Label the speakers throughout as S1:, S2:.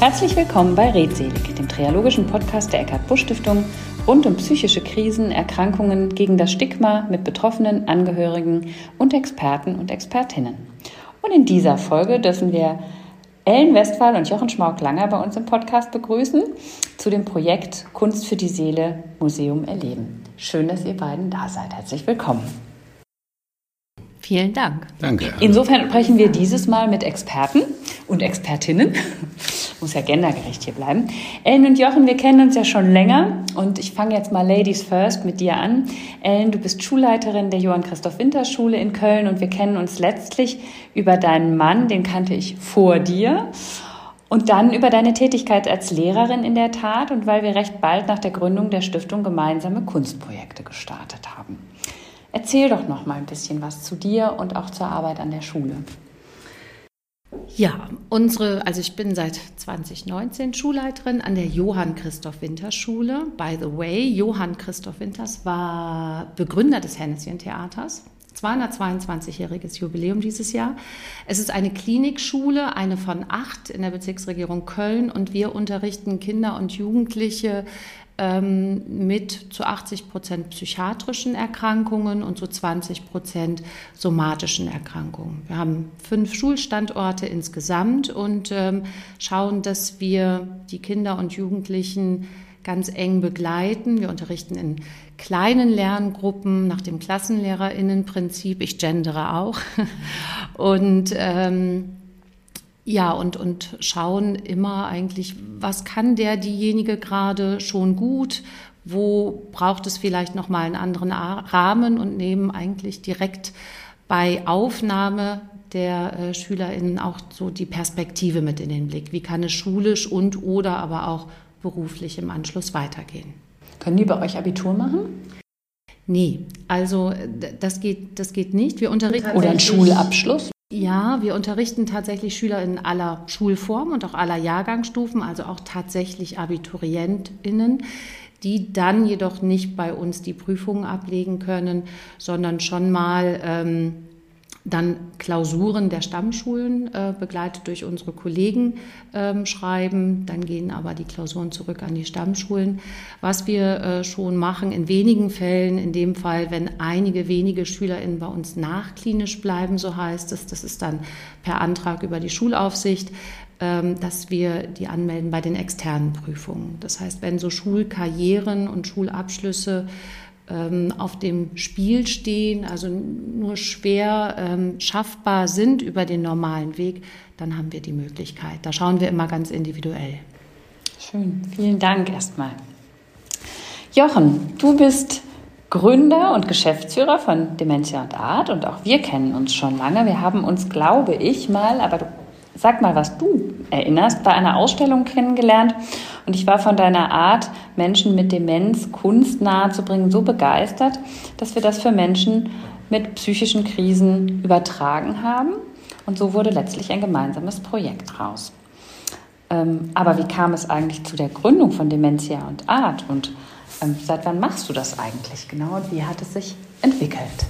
S1: Herzlich willkommen bei Redselig, dem triologischen Podcast der Eckart Busch Stiftung rund um psychische Krisen, Erkrankungen, gegen das Stigma mit Betroffenen, Angehörigen und Experten und Expertinnen. Und in dieser Folge dürfen wir Ellen Westphal und Jochen Schmauk-Langer bei uns im Podcast begrüßen zu dem Projekt Kunst für die Seele Museum erleben. Schön, dass ihr beiden da seid. Herzlich willkommen.
S2: Vielen Dank.
S1: Danke. Insofern sprechen wir dieses Mal mit Experten und Expertinnen. Muss ja gendergerecht hier bleiben. Ellen und Jochen, wir kennen uns ja schon länger und ich fange jetzt mal Ladies First mit dir an. Ellen, du bist Schulleiterin der Johann Christoph Winter Schule in Köln und wir kennen uns letztlich über deinen Mann, den kannte ich vor dir. Und dann über deine Tätigkeit als Lehrerin in der Tat und weil wir recht bald nach der Gründung der Stiftung gemeinsame Kunstprojekte gestartet haben. Erzähl doch noch mal ein bisschen was zu dir und auch zur Arbeit an der Schule.
S2: Ja, unsere, also ich bin seit 2019 Schulleiterin an der Johann Christoph Winter Schule. By the way, Johann Christoph Winters war Begründer des Hennessyen Theaters. 222-jähriges Jubiläum dieses Jahr. Es ist eine Klinikschule, eine von acht in der Bezirksregierung Köln und wir unterrichten Kinder und Jugendliche ähm, mit zu 80 Prozent psychiatrischen Erkrankungen und zu 20 Prozent somatischen Erkrankungen. Wir haben fünf Schulstandorte insgesamt und ähm, schauen, dass wir die Kinder und Jugendlichen ganz eng begleiten. Wir unterrichten in kleinen Lerngruppen nach dem Klassenlehrerinnenprinzip. Ich gendere auch. Und ähm, ja, und, und schauen immer eigentlich, was kann der, diejenige gerade schon gut, wo braucht es vielleicht nochmal einen anderen Rahmen und nehmen eigentlich direkt bei Aufnahme der äh, SchülerInnen auch so die Perspektive mit in den Blick. Wie kann es schulisch und oder aber auch beruflich im Anschluss weitergehen?
S1: Können die bei euch Abitur machen?
S2: Nee, also das geht, das geht nicht. Wir unterrichten.
S1: Oder einen Schulabschluss?
S2: Ja, wir unterrichten tatsächlich Schüler in aller Schulformen und auch aller Jahrgangsstufen, also auch tatsächlich AbiturientInnen, die dann jedoch nicht bei uns die Prüfungen ablegen können, sondern schon mal ähm, dann Klausuren der Stammschulen äh, begleitet durch unsere Kollegen ähm, schreiben. Dann gehen aber die Klausuren zurück an die Stammschulen. Was wir äh, schon machen, in wenigen Fällen, in dem Fall, wenn einige wenige SchülerInnen bei uns nachklinisch bleiben, so heißt es, das ist dann per Antrag über die Schulaufsicht, ähm, dass wir die anmelden bei den externen Prüfungen. Das heißt, wenn so Schulkarrieren und Schulabschlüsse ähm, auf dem Spiel stehen, also nur schwer ähm, schaffbar sind über den normalen Weg, dann haben wir die Möglichkeit. Da schauen wir immer ganz individuell.
S1: Schön, vielen Dank erstmal. Jochen, du bist Gründer und Geschäftsführer von Dementia und Art und auch wir kennen uns schon lange. Wir haben uns, glaube ich, mal, aber du Sag mal, was du erinnerst, bei einer Ausstellung kennengelernt und ich war von deiner Art, Menschen mit Demenz Kunst nahezubringen, so begeistert, dass wir das für Menschen mit psychischen Krisen übertragen haben und so wurde letztlich ein gemeinsames Projekt raus. Ähm, aber wie kam es eigentlich zu der Gründung von Dementia und Art und ähm, seit wann machst du das eigentlich genau und wie hat es sich entwickelt?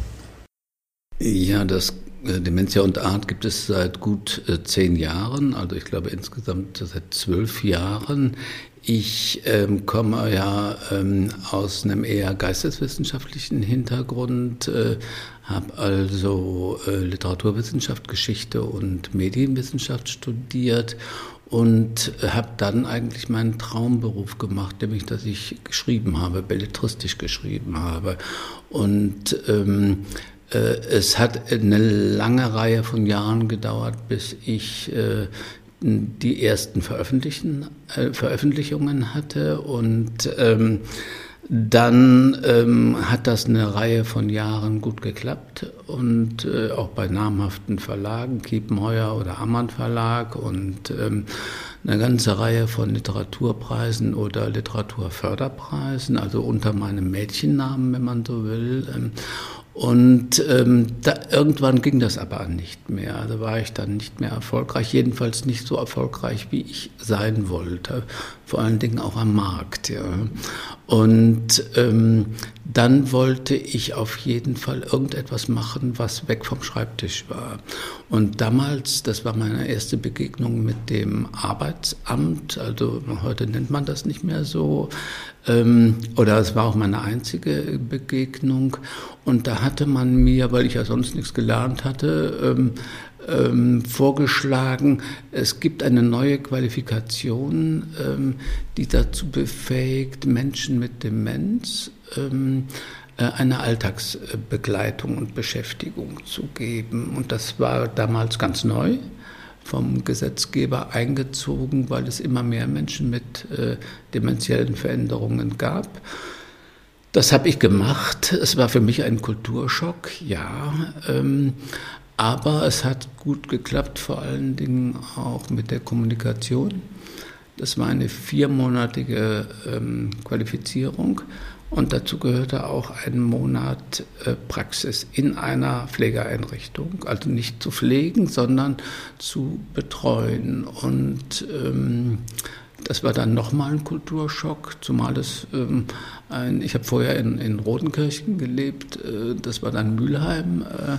S3: Ja, das äh, Dementia und Art gibt es seit gut äh, zehn Jahren, also ich glaube insgesamt seit zwölf Jahren. Ich ähm, komme ja ähm, aus einem eher geisteswissenschaftlichen Hintergrund, äh, habe also äh, Literaturwissenschaft, Geschichte und Medienwissenschaft studiert und habe dann eigentlich meinen Traumberuf gemacht, nämlich dass ich geschrieben habe, belletristisch geschrieben habe. Und ähm, äh, es hat eine lange Reihe von Jahren gedauert, bis ich äh, die ersten äh, Veröffentlichungen hatte und ähm, dann ähm, hat das eine Reihe von Jahren gut geklappt und äh, auch bei namhaften Verlagen, Kiepenheuer oder Ammann Verlag und ähm, eine ganze Reihe von Literaturpreisen oder Literaturförderpreisen, also unter meinem Mädchennamen, wenn man so will. Ähm, und ähm, da, irgendwann ging das aber nicht mehr. Also war ich dann nicht mehr erfolgreich, jedenfalls nicht so erfolgreich, wie ich sein wollte. Vor allen Dingen auch am Markt. Ja. Und ähm, dann wollte ich auf jeden Fall irgendetwas machen, was weg vom Schreibtisch war. Und damals, das war meine erste Begegnung mit dem Arbeitsamt, also heute nennt man das nicht mehr so, ähm, oder es war auch meine einzige Begegnung. Und da hatte man mir, weil ich ja sonst nichts gelernt hatte, ähm, ähm, vorgeschlagen, es gibt eine neue Qualifikation, ähm, die dazu befähigt, Menschen mit Demenz ähm, äh, eine Alltagsbegleitung und Beschäftigung zu geben. Und das war damals ganz neu vom Gesetzgeber eingezogen, weil es immer mehr Menschen mit äh, dementiellen Veränderungen gab. Das habe ich gemacht. Es war für mich ein Kulturschock, ja. Ähm, aber es hat gut geklappt, vor allen Dingen auch mit der Kommunikation. Das war eine viermonatige ähm, Qualifizierung und dazu gehörte auch ein Monat äh, Praxis in einer Pflegeeinrichtung. Also nicht zu pflegen, sondern zu betreuen. Und ähm, das war dann nochmal ein Kulturschock, zumal es ähm, ein, ich habe vorher in, in Rodenkirchen gelebt, äh, das war dann Mülheim. Äh,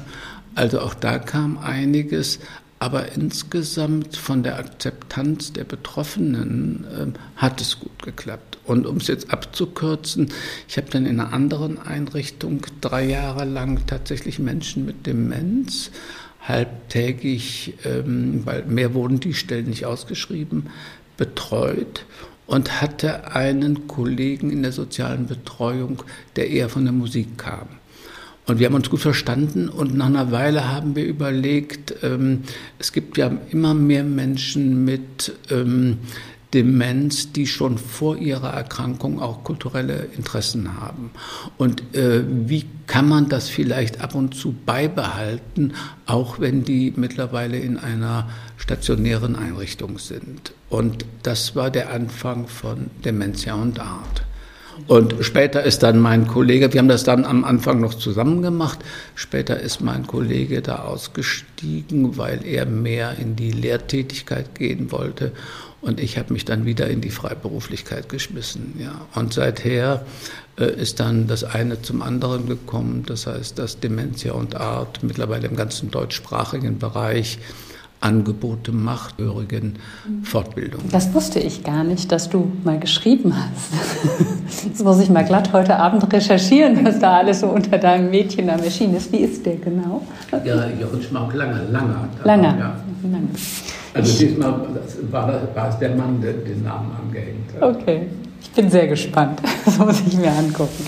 S3: also auch da kam einiges, aber insgesamt von der Akzeptanz der Betroffenen äh, hat es gut geklappt. Und um es jetzt abzukürzen, ich habe dann in einer anderen Einrichtung drei Jahre lang tatsächlich Menschen mit Demenz halbtägig, ähm, weil mehr wurden die Stellen nicht ausgeschrieben, betreut und hatte einen Kollegen in der sozialen Betreuung, der eher von der Musik kam. Und wir haben uns gut verstanden und nach einer Weile haben wir überlegt, ähm, es gibt ja immer mehr Menschen mit ähm, Demenz, die schon vor ihrer Erkrankung auch kulturelle Interessen haben. Und äh, wie kann man das vielleicht ab und zu beibehalten, auch wenn die mittlerweile in einer stationären Einrichtung sind? Und das war der Anfang von Dementia und Art. Und später ist dann mein Kollege, wir haben das dann am Anfang noch zusammen gemacht, später ist mein Kollege da ausgestiegen, weil er mehr in die Lehrtätigkeit gehen wollte. Und ich habe mich dann wieder in die Freiberuflichkeit geschmissen. Ja. Und seither äh, ist dann das eine zum anderen gekommen. Das heißt, dass Dementia und Art mittlerweile im ganzen deutschsprachigen Bereich Angebote macht, hörigen Fortbildung.
S1: Das wusste ich gar nicht, dass du mal geschrieben hast. Jetzt muss ich mal glatt heute Abend recherchieren, was da alles so unter deinem Mädchen am erschienen ist. Wie ist der genau?
S3: Ja, Jochen Schmauk, Langer. Langer.
S1: Langer. Ja.
S3: Also diesmal war, war es der Mann, der den Namen angehängt hat.
S1: Okay, ich bin sehr gespannt. Das muss ich mir angucken.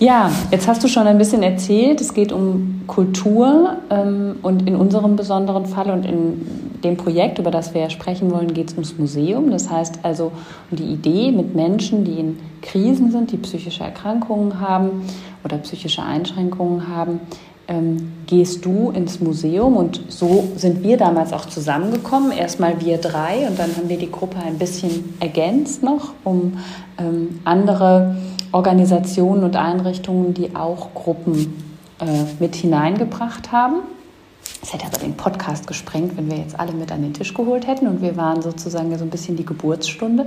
S1: Ja, jetzt hast du schon ein bisschen erzählt, es geht um Kultur ähm, und in unserem besonderen Fall und in dem Projekt, über das wir sprechen wollen, geht es ums Museum. Das heißt also um die Idee mit Menschen, die in Krisen sind, die psychische Erkrankungen haben oder psychische Einschränkungen haben, ähm, gehst du ins Museum und so sind wir damals auch zusammengekommen. Erstmal wir drei und dann haben wir die Gruppe ein bisschen ergänzt noch, um ähm, andere Organisationen und Einrichtungen, die auch Gruppen äh, mit hineingebracht haben. Es hätte aber den Podcast gesprengt, wenn wir jetzt alle mit an den Tisch geholt hätten und wir waren sozusagen so ein bisschen die Geburtsstunde.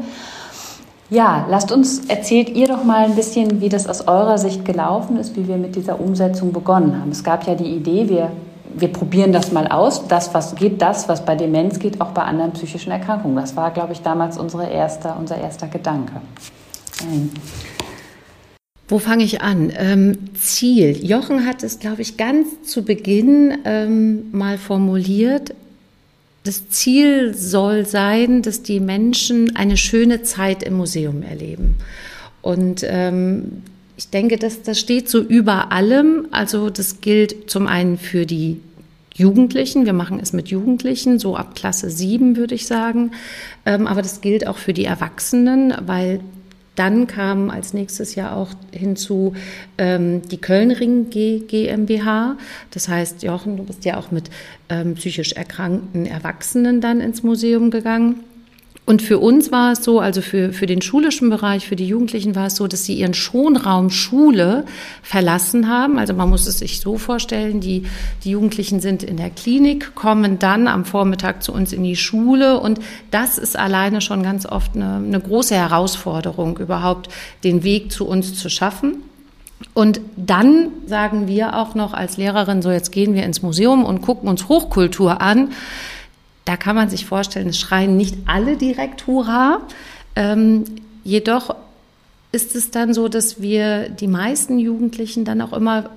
S1: Ja, lasst uns, erzählt ihr doch mal ein bisschen, wie das aus eurer Sicht gelaufen ist, wie wir mit dieser Umsetzung begonnen haben. Es gab ja die Idee, wir, wir probieren das mal aus. Das, was geht, das, was bei Demenz geht, auch bei anderen psychischen Erkrankungen. Das war, glaube ich, damals unsere erste, unser erster Gedanke. Nein.
S2: Wo fange ich an? Ähm, Ziel. Jochen hat es, glaube ich, ganz zu Beginn ähm, mal formuliert. Das Ziel soll sein, dass die Menschen eine schöne Zeit im Museum erleben. Und ähm, ich denke, dass das steht so über allem. Also das gilt zum einen für die Jugendlichen. Wir machen es mit Jugendlichen, so ab Klasse 7 würde ich sagen. Ähm, aber das gilt auch für die Erwachsenen, weil dann kam als nächstes Jahr auch hinzu ähm, die Kölnring GmbH. Das heißt, Jochen, du bist ja auch mit ähm, psychisch erkrankten Erwachsenen dann ins Museum gegangen. Und für uns war es so, also für, für den schulischen Bereich, für die Jugendlichen war es so, dass sie ihren Schonraum Schule verlassen haben. Also man muss es sich so vorstellen, die, die Jugendlichen sind in der Klinik, kommen dann am Vormittag zu uns in die Schule und das ist alleine schon ganz oft eine, eine große Herausforderung, überhaupt den Weg zu uns zu schaffen. Und dann sagen wir auch noch als Lehrerin, so jetzt gehen wir ins Museum und gucken uns Hochkultur an da kann man sich vorstellen, es schreien nicht alle direkt Hurra. Ähm, jedoch ist es dann so, dass wir die meisten Jugendlichen dann auch immer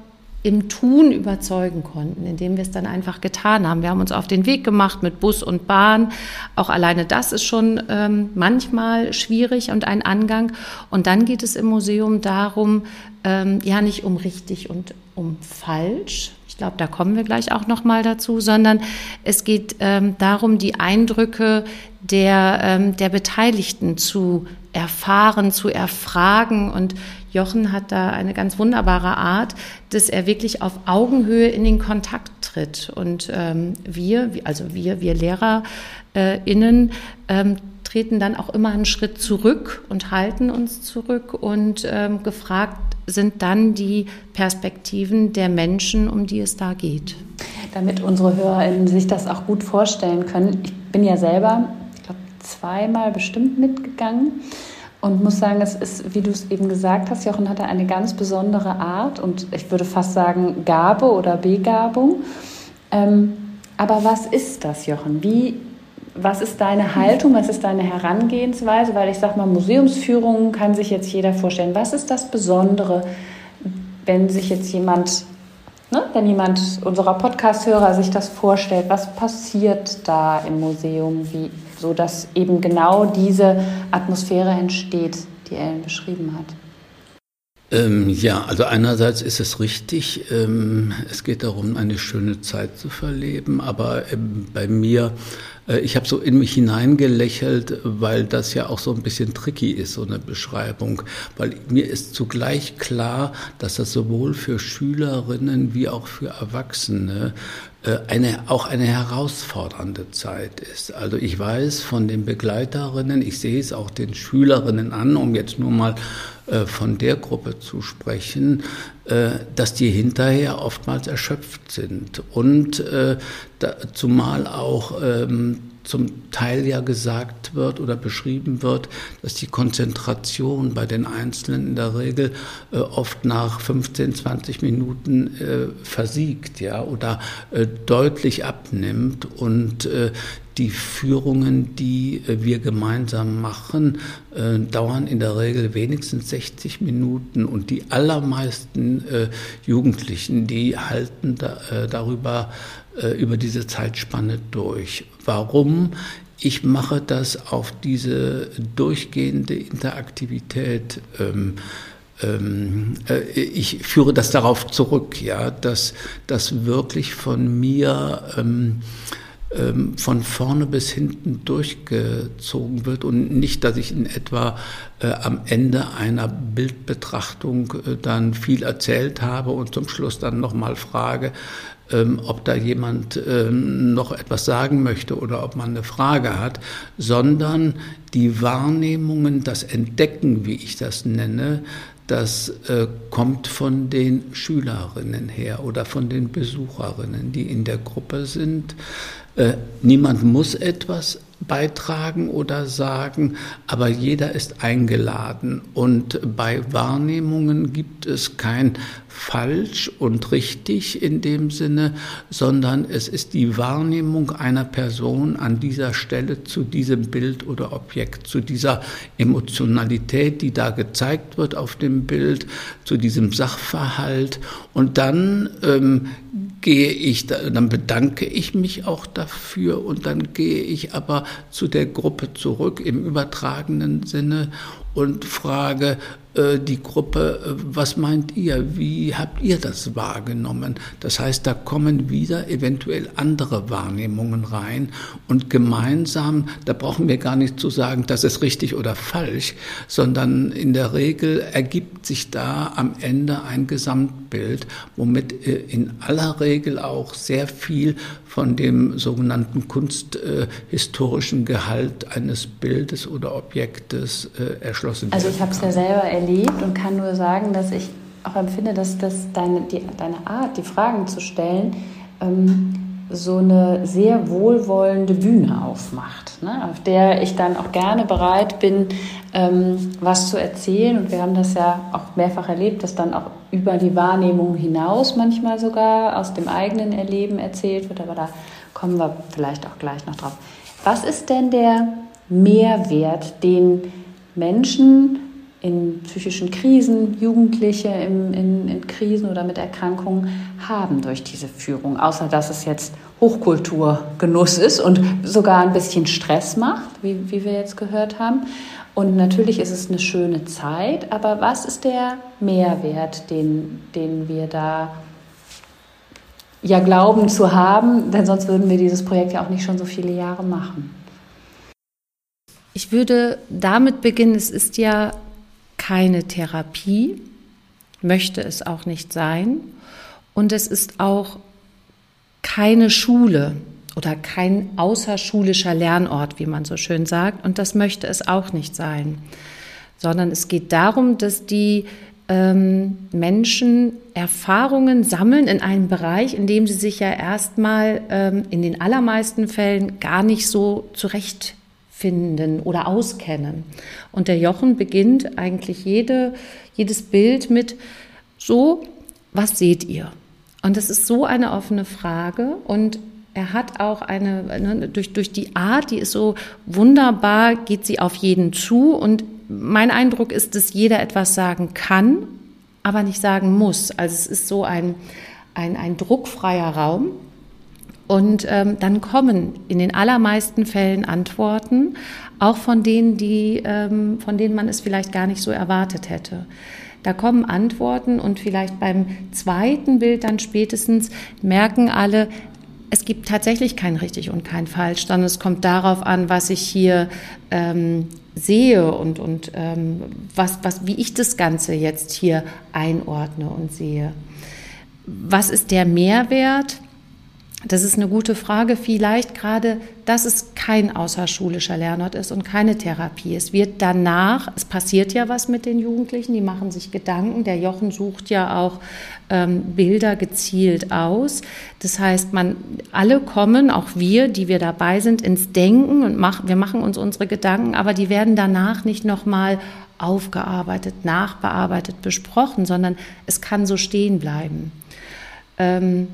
S2: im Tun überzeugen konnten, indem wir es dann einfach getan haben. Wir haben uns auf den Weg gemacht mit Bus und Bahn. Auch alleine das ist schon ähm, manchmal schwierig und ein Angang. Und dann geht es im Museum darum, ähm, ja nicht um richtig und um falsch, ich glaube, da kommen wir gleich auch noch mal dazu, sondern es geht ähm, darum, die Eindrücke der, ähm, der Beteiligten zu erfahren, zu erfragen. Und Jochen hat da eine ganz wunderbare Art, dass er wirklich auf Augenhöhe in den Kontakt tritt. Und ähm, wir, also wir, wir LehrerInnen, ähm, treten dann auch immer einen Schritt zurück und halten uns zurück und ähm, gefragt sind dann die Perspektiven der Menschen, um die es da geht.
S1: Damit unsere HörerInnen sich das auch gut vorstellen können. Ich bin ja selber, ich glaube, zweimal bestimmt mitgegangen und muss sagen, es ist, wie du es eben gesagt hast, Jochen hatte eine ganz besondere Art und ich würde fast sagen Gabe oder Begabung. Ähm, aber was ist das, Jochen? Wie was ist deine Haltung, was ist deine Herangehensweise? Weil ich sage mal, Museumsführungen kann sich jetzt jeder vorstellen. Was ist das Besondere, wenn sich jetzt jemand, ne, wenn jemand unserer Podcast-Hörer sich das vorstellt, was passiert da im Museum, wie, so dass eben genau diese Atmosphäre entsteht, die Ellen beschrieben hat?
S3: Ähm, ja, also einerseits ist es richtig, ähm, es geht darum, eine schöne Zeit zu verleben, aber ähm, bei mir ich habe so in mich hineingelächelt, weil das ja auch so ein bisschen tricky ist, so eine Beschreibung. Weil mir ist zugleich klar, dass das sowohl für Schülerinnen wie auch für Erwachsene äh, eine, auch eine herausfordernde Zeit ist. Also ich weiß von den Begleiterinnen, ich sehe es auch den Schülerinnen an, um jetzt nur mal äh, von der Gruppe zu sprechen, äh, dass die hinterher oftmals erschöpft sind und äh, zumal auch ähm, zum Teil ja gesagt wird oder beschrieben wird, dass die Konzentration bei den Einzelnen in der Regel äh, oft nach 15, 20 Minuten äh, versiegt, ja, oder äh, deutlich abnimmt und äh, die Führungen, die äh, wir gemeinsam machen, äh, dauern in der Regel wenigstens 60 Minuten und die allermeisten Jugendlichen, die halten darüber äh, über diese Zeitspanne durch. Warum? Ich mache das auf diese durchgehende Interaktivität. Ähm, ähm, äh, ich führe das darauf zurück, ja, dass das wirklich von mir ähm, ähm, von vorne bis hinten durchgezogen wird und nicht, dass ich in etwa äh, am Ende einer Bildbetrachtung äh, dann viel erzählt habe und zum Schluss dann nochmal frage, ähm, ob da jemand ähm, noch etwas sagen möchte oder ob man eine Frage hat, sondern die Wahrnehmungen, das Entdecken, wie ich das nenne, das äh, kommt von den Schülerinnen her oder von den Besucherinnen, die in der Gruppe sind. Äh, niemand muss etwas beitragen oder sagen, aber jeder ist eingeladen. Und bei Wahrnehmungen gibt es kein falsch und richtig in dem Sinne, sondern es ist die Wahrnehmung einer Person an dieser Stelle zu diesem Bild oder Objekt, zu dieser Emotionalität, die da gezeigt wird auf dem Bild, zu diesem Sachverhalt. Und dann ähm, gehe ich, dann bedanke ich mich auch dafür und dann gehe ich aber zu der Gruppe zurück im übertragenen Sinne und frage, die Gruppe, äh, was meint ihr, wie habt ihr das wahrgenommen? Das heißt, da kommen wieder eventuell andere Wahrnehmungen rein und gemeinsam, da brauchen wir gar nicht zu sagen, das ist richtig oder falsch, sondern in der Regel ergibt sich da am Ende ein Gesamtbild, womit äh, in aller Regel auch sehr viel von dem sogenannten kunsthistorischen Gehalt eines Bildes oder Objektes erschlossen
S1: wird. Also ich habe es ja selber erlebt erlebt und kann nur sagen, dass ich auch empfinde, dass das deine, die, deine Art, die Fragen zu stellen, ähm, so eine sehr wohlwollende Bühne aufmacht, ne? auf der ich dann auch gerne bereit bin, ähm, was zu erzählen. Und wir haben das ja auch mehrfach erlebt, dass dann auch über die Wahrnehmung hinaus manchmal sogar aus dem eigenen Erleben erzählt wird. Aber da kommen wir vielleicht auch gleich noch drauf. Was ist denn der Mehrwert, den Menschen in psychischen Krisen, Jugendliche in, in, in, Krisen oder mit Erkrankungen haben durch diese Führung. Außer dass es jetzt Hochkulturgenuss ist und sogar ein bisschen Stress macht, wie, wie wir jetzt gehört haben. Und natürlich ist es eine schöne Zeit, aber was ist der Mehrwert, den, den wir da ja glauben zu haben? Denn sonst würden wir dieses Projekt ja auch nicht schon so viele Jahre machen.
S2: Ich würde damit beginnen, es ist ja keine Therapie, möchte es auch nicht sein. Und es ist auch keine Schule oder kein außerschulischer Lernort, wie man so schön sagt. Und das möchte es auch nicht sein, sondern es geht darum, dass die ähm, Menschen Erfahrungen sammeln in einem Bereich, in dem sie sich ja erstmal ähm, in den allermeisten Fällen gar nicht so zurecht finden oder auskennen. Und der Jochen beginnt eigentlich jede, jedes Bild mit so, was seht ihr? Und das ist so eine offene Frage und er hat auch eine, ne, durch, durch die Art, die ist so wunderbar, geht sie auf jeden zu. Und mein Eindruck ist, dass jeder etwas sagen kann, aber nicht sagen muss. Also es ist so ein, ein, ein druckfreier Raum. Und ähm, dann kommen in den allermeisten Fällen Antworten, auch von denen, die, ähm, von denen man es vielleicht gar nicht so erwartet hätte. Da kommen Antworten und vielleicht beim zweiten Bild dann spätestens merken alle, es gibt tatsächlich kein richtig und kein falsch, sondern es kommt darauf an, was ich hier ähm, sehe und, und ähm, was, was, wie ich das Ganze jetzt hier einordne und sehe. Was ist der Mehrwert? Das ist eine gute Frage. Vielleicht gerade, dass es kein außerschulischer Lernort ist und keine Therapie. Es wird danach, es passiert ja was mit den Jugendlichen, die machen sich Gedanken. Der Jochen sucht ja auch ähm, Bilder gezielt aus. Das heißt, man, alle kommen, auch wir, die wir dabei sind, ins Denken und mach, wir machen uns unsere Gedanken, aber die werden danach nicht nochmal aufgearbeitet, nachbearbeitet, besprochen, sondern es kann so stehen bleiben. Ähm,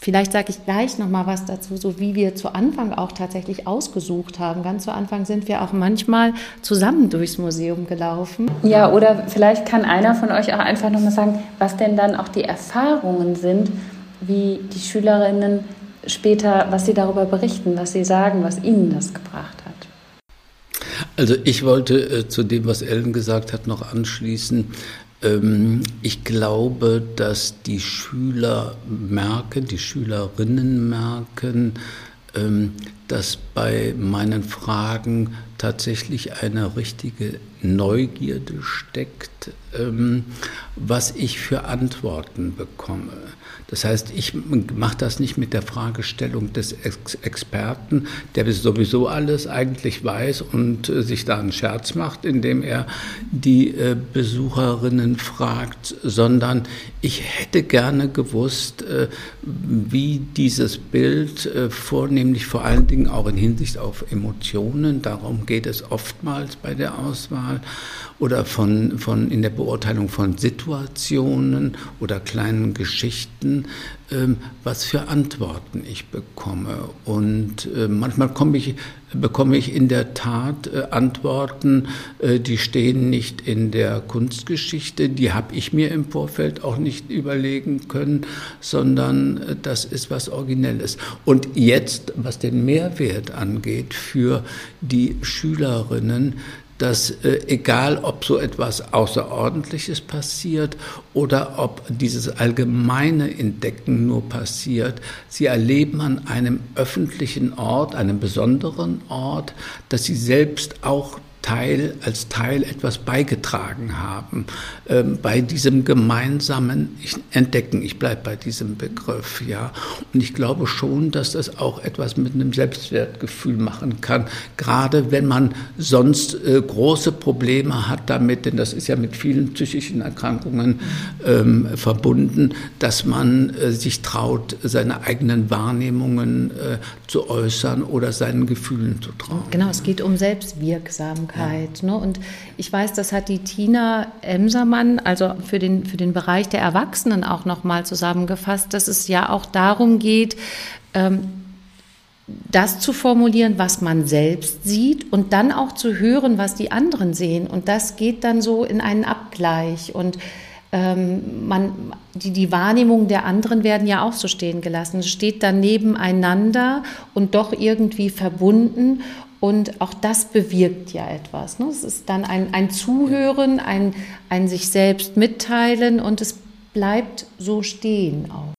S2: Vielleicht sage ich gleich noch mal was dazu, so wie wir zu Anfang auch tatsächlich ausgesucht haben. Ganz zu Anfang sind wir auch manchmal zusammen durchs Museum gelaufen.
S1: Ja, oder vielleicht kann einer von euch auch einfach noch mal sagen, was denn dann auch die Erfahrungen sind, wie die Schülerinnen später, was sie darüber berichten, was sie sagen, was ihnen das gebracht hat.
S3: Also ich wollte äh, zu dem, was Ellen gesagt hat, noch anschließen. Ähm, ich glaube, dass die Schüler merken, die Schülerinnen merken, ähm, dass bei meinen Fragen tatsächlich eine richtige Neugierde steckt, ähm, was ich für Antworten bekomme. Das heißt, ich mache das nicht mit der Fragestellung des Ex Experten, der sowieso alles eigentlich weiß und äh, sich da einen Scherz macht, indem er die äh, Besucherinnen fragt, sondern ich hätte gerne gewusst, äh, wie dieses Bild äh, vornehmlich vor allen Dingen auch in Hinsicht auf Emotionen, darum geht es oftmals bei der Auswahl, oder von, von in der Beurteilung von Situationen oder kleinen Geschichten, ähm, was für Antworten ich bekomme. Und äh, manchmal ich, bekomme ich in der Tat äh, Antworten, äh, die stehen nicht in der Kunstgeschichte, die habe ich mir im Vorfeld auch nicht überlegen können, sondern das ist was Originelles. Und jetzt, was den Mehrwert angeht für die Schülerinnen, dass äh, egal ob so etwas Außerordentliches passiert oder ob dieses allgemeine Entdecken nur passiert, sie erleben an einem öffentlichen Ort, einem besonderen Ort, dass sie selbst auch Teil, als Teil etwas beigetragen haben ähm, bei diesem gemeinsamen Entdecken. Ich bleibe bei diesem Begriff, ja. Und ich glaube schon, dass das auch etwas mit einem Selbstwertgefühl machen kann, gerade wenn man sonst äh, große Probleme hat damit, denn das ist ja mit vielen psychischen Erkrankungen ähm, verbunden, dass man äh, sich traut, seine eigenen Wahrnehmungen äh, zu äußern oder seinen Gefühlen zu trauen.
S2: Genau, es geht um Selbstwirksamkeit. Achtsamkeit. Ne? Und ich weiß, das hat die Tina Emsermann, also für den, für den Bereich der Erwachsenen auch nochmal zusammengefasst, dass es ja auch darum geht, ähm, das zu formulieren, was man selbst sieht und dann auch zu hören, was die anderen sehen. Und das geht dann so in einen Abgleich und ähm, man, die, die Wahrnehmungen der anderen werden ja auch so stehen gelassen. Es steht dann nebeneinander und doch irgendwie verbunden. Und auch das bewirkt ja etwas. Ne? Es ist dann ein, ein Zuhören, ein, ein sich selbst mitteilen und es bleibt so stehen auch.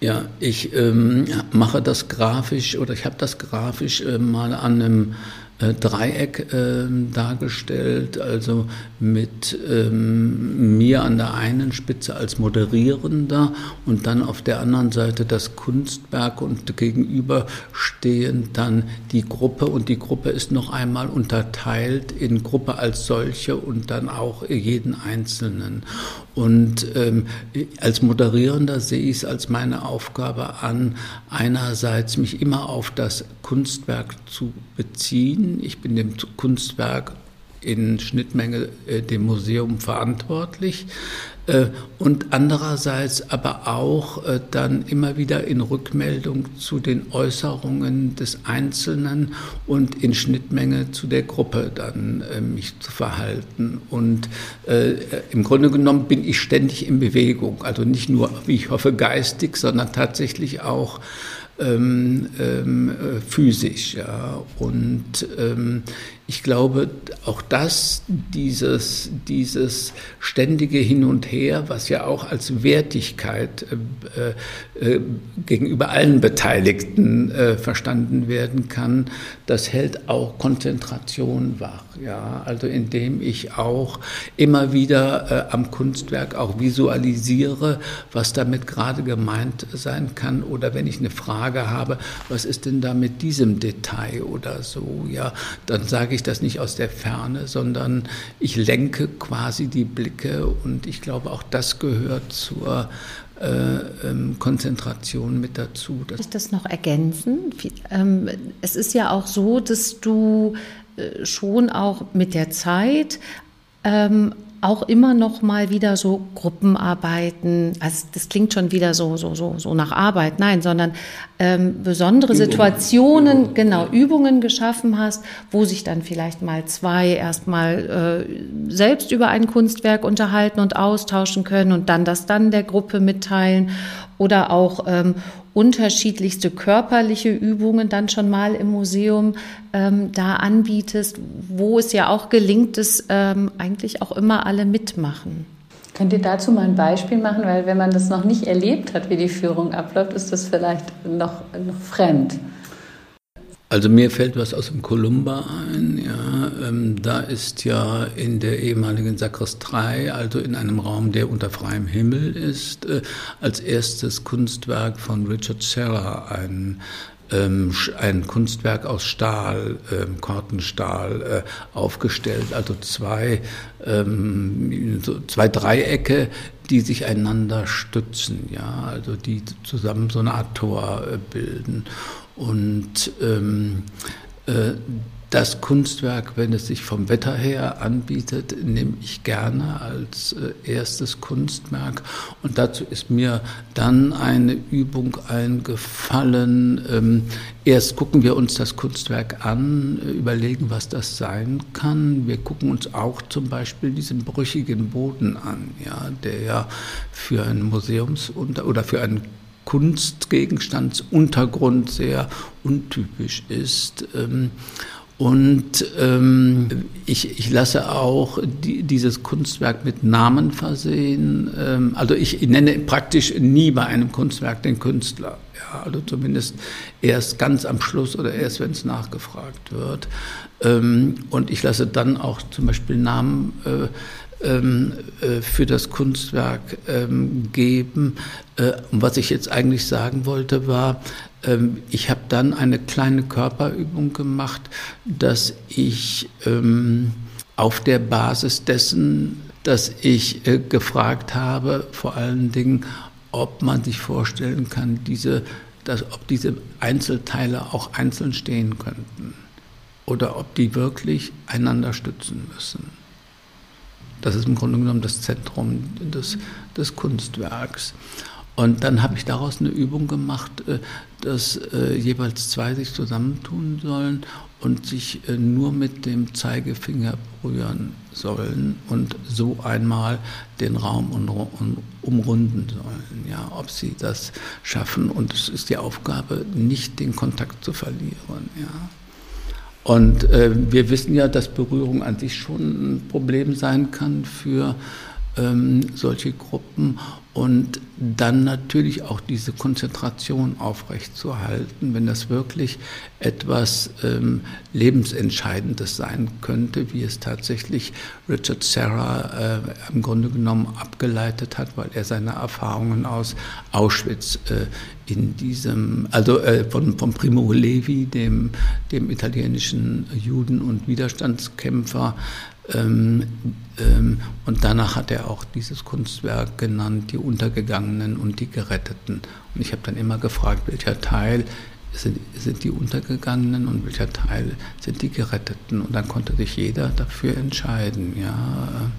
S3: Ja, ich ähm, mache das grafisch oder ich habe das grafisch äh, mal an einem äh, Dreieck äh, dargestellt, also mit ähm, mir an der einen Spitze als Moderierender und dann auf der anderen Seite das Kunstwerk und gegenüber stehen dann die Gruppe und die Gruppe ist noch einmal unterteilt in Gruppe als solche und dann auch jeden Einzelnen. Und ähm, als Moderierender sehe ich es als meine Aufgabe an, einerseits mich immer auf das Kunstwerk zu beziehen. Ich bin dem Kunstwerk in Schnittmenge äh, dem Museum verantwortlich. Äh, und andererseits aber auch äh, dann immer wieder in Rückmeldung zu den Äußerungen des Einzelnen und in Schnittmenge zu der Gruppe dann äh, mich zu verhalten. Und im Grunde genommen bin ich ständig in Bewegung, also nicht nur, wie ich hoffe, geistig, sondern tatsächlich auch ähm, ähm, physisch. Ja. Und ähm, ich glaube, auch das, dieses, dieses ständige Hin und Her, was ja auch als Wertigkeit äh, äh, gegenüber allen Beteiligten äh, verstanden werden kann, das hält auch Konzentration wach. Ja? Also indem ich auch immer wieder äh, am Kunstwerk auch visualisiere, was damit gerade gemeint sein kann. Oder wenn ich eine Frage habe, was ist denn da mit diesem Detail oder so, ja, dann sage ich das nicht aus der Ferne, sondern ich lenke quasi die Blicke und ich glaube, auch das gehört zur äh, ähm, Konzentration mit dazu.
S2: Kann ich das noch ergänzen? Ähm, es ist ja auch so, dass du äh, schon auch mit der Zeit ähm, auch immer noch mal wieder so Gruppenarbeiten, also das klingt schon wieder so so so so nach Arbeit, nein, sondern ähm, besondere Übungen. Situationen, Übungen. genau Übungen geschaffen hast, wo sich dann vielleicht mal zwei erstmal äh, selbst über ein Kunstwerk unterhalten und austauschen können und dann das dann der Gruppe mitteilen oder auch ähm, unterschiedlichste körperliche Übungen dann schon mal im Museum ähm, da anbietest, wo es ja auch gelingt, dass ähm, eigentlich auch immer alle mitmachen.
S1: Könnt ihr dazu mal ein Beispiel machen? Weil wenn man das noch nicht erlebt hat, wie die Führung abläuft, ist das vielleicht noch, noch fremd.
S3: Also mir fällt was aus dem Kolumba ein. Ja, ähm, da ist ja in der ehemaligen Sakristei, also in einem Raum, der unter freiem Himmel ist, äh, als erstes Kunstwerk von Richard Serra ein ähm, ein Kunstwerk aus Stahl, ähm, Kortenstahl äh, aufgestellt, also zwei, ähm, so zwei Dreiecke, die sich einander stützen, ja, also die zusammen so eine Art Tor äh, bilden. Und ähm, äh, das Kunstwerk, wenn es sich vom Wetter her anbietet, nehme ich gerne als äh, erstes Kunstwerk. Und dazu ist mir dann eine Übung eingefallen. Ähm, erst gucken wir uns das Kunstwerk an, überlegen, was das sein kann. Wir gucken uns auch zum Beispiel diesen brüchigen Boden an, ja, der ja für ein Museums- oder für ein Kunstgegenstandsuntergrund sehr untypisch ist. Ähm, Und ähm, ich, ich lasse auch die, dieses Kunstwerk mit Namen versehen. Ähm, also ich nenne praktisch nie bei einem Kunstwerk den Künstler. Ja, also zumindest erst ganz am Schluss oder erst, wenn es nachgefragt wird. Ähm, und ich lasse dann auch zum Beispiel Namen äh, für das Kunstwerk ähm, geben. Äh, was ich jetzt eigentlich sagen wollte, war, ähm, ich habe dann eine kleine Körperübung gemacht, dass ich auf der Basis dessen, dass ich äh, gefragt habe, vor allen Dingen, ob man sich vorstellen kann, diese, dass, ob diese Einzelteile auch einzeln stehen könnten oder ob die wirklich einander stützen müssen. Das ist im Grunde genommen das Zentrum des, des Kunstwerks. Und dann habe ich daraus eine Übung gemacht, äh, dass äh, jeweils zwei sich zusammentun sollen und sich äh, nur mit dem Zeigefinger berühren sollen und so einmal den Raum umrunden sollen. Ja, ob sie das schaffen. Und es ist die Aufgabe, nicht den Kontakt zu verlieren. Ja. Und äh, wir wissen ja, dass Berührung an sich schon ein Problem sein kann für ähm, solche Gruppen und dann natürlich auch diese Konzentration aufrechtzuerhalten, wenn das wirklich etwas ähm, Lebensentscheidendes sein könnte, wie es tatsächlich Richard Serra äh, im Grunde genommen abgeleitet hat, weil er seine Erfahrungen aus Auschwitz äh, in diesem, also äh, von, von Primo Levi, dem, dem italienischen Juden- und Widerstandskämpfer, ähm, ähm, und danach hat er auch dieses Kunstwerk genannt, die Untergegangenen und die Geretteten. Und ich habe dann immer gefragt, welcher Teil sind, sind die Untergegangenen und welcher Teil sind die Geretteten. Und dann konnte sich jeder dafür entscheiden, ja,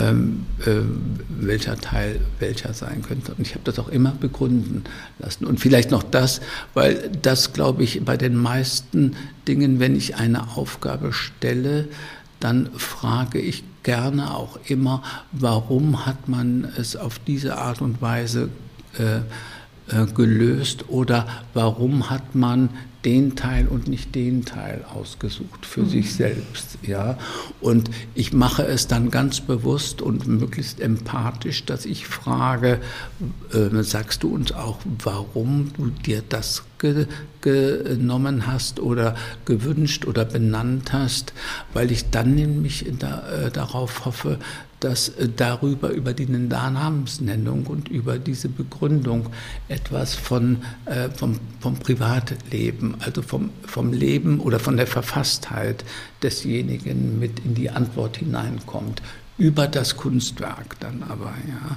S3: ähm, äh, welcher Teil welcher sein könnte. Und ich habe das auch immer begründen lassen. Und vielleicht noch das, weil das, glaube ich, bei den meisten Dingen, wenn ich eine Aufgabe stelle, dann frage ich gerne auch immer, warum hat man es auf diese Art und Weise äh, äh, gelöst oder warum hat man den Teil und nicht den Teil ausgesucht für mhm. sich selbst, ja. Und ich mache es dann ganz bewusst und möglichst empathisch, dass ich frage, äh, sagst du uns auch, warum du dir das ge genommen hast oder gewünscht oder benannt hast, weil ich dann nämlich da, äh, darauf hoffe, dass äh, darüber, über die Namensnennung und über diese Begründung etwas von, äh, vom, vom Privatleben, also vom, vom Leben oder von der Verfasstheit desjenigen mit in die Antwort hineinkommt über das Kunstwerk dann aber, ja.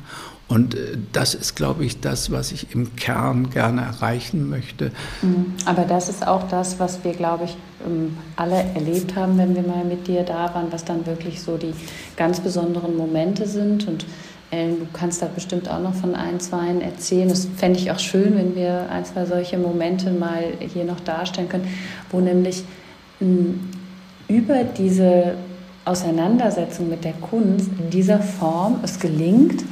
S3: Und äh, das ist, glaube ich, das, was ich im Kern gerne erreichen möchte.
S1: Mhm. Aber das ist auch das, was wir, glaube ich, ähm, alle erlebt haben, wenn wir mal mit dir da waren, was dann wirklich so die ganz besonderen Momente sind. Und Ellen, du kannst da bestimmt auch noch von ein, zwei erzählen. Das fände ich auch schön, wenn wir ein, zwei solche Momente mal hier noch darstellen können, wo nämlich hm, über diese Auseinandersetzung mit der Kunst in dieser Form es gelingt, ähm,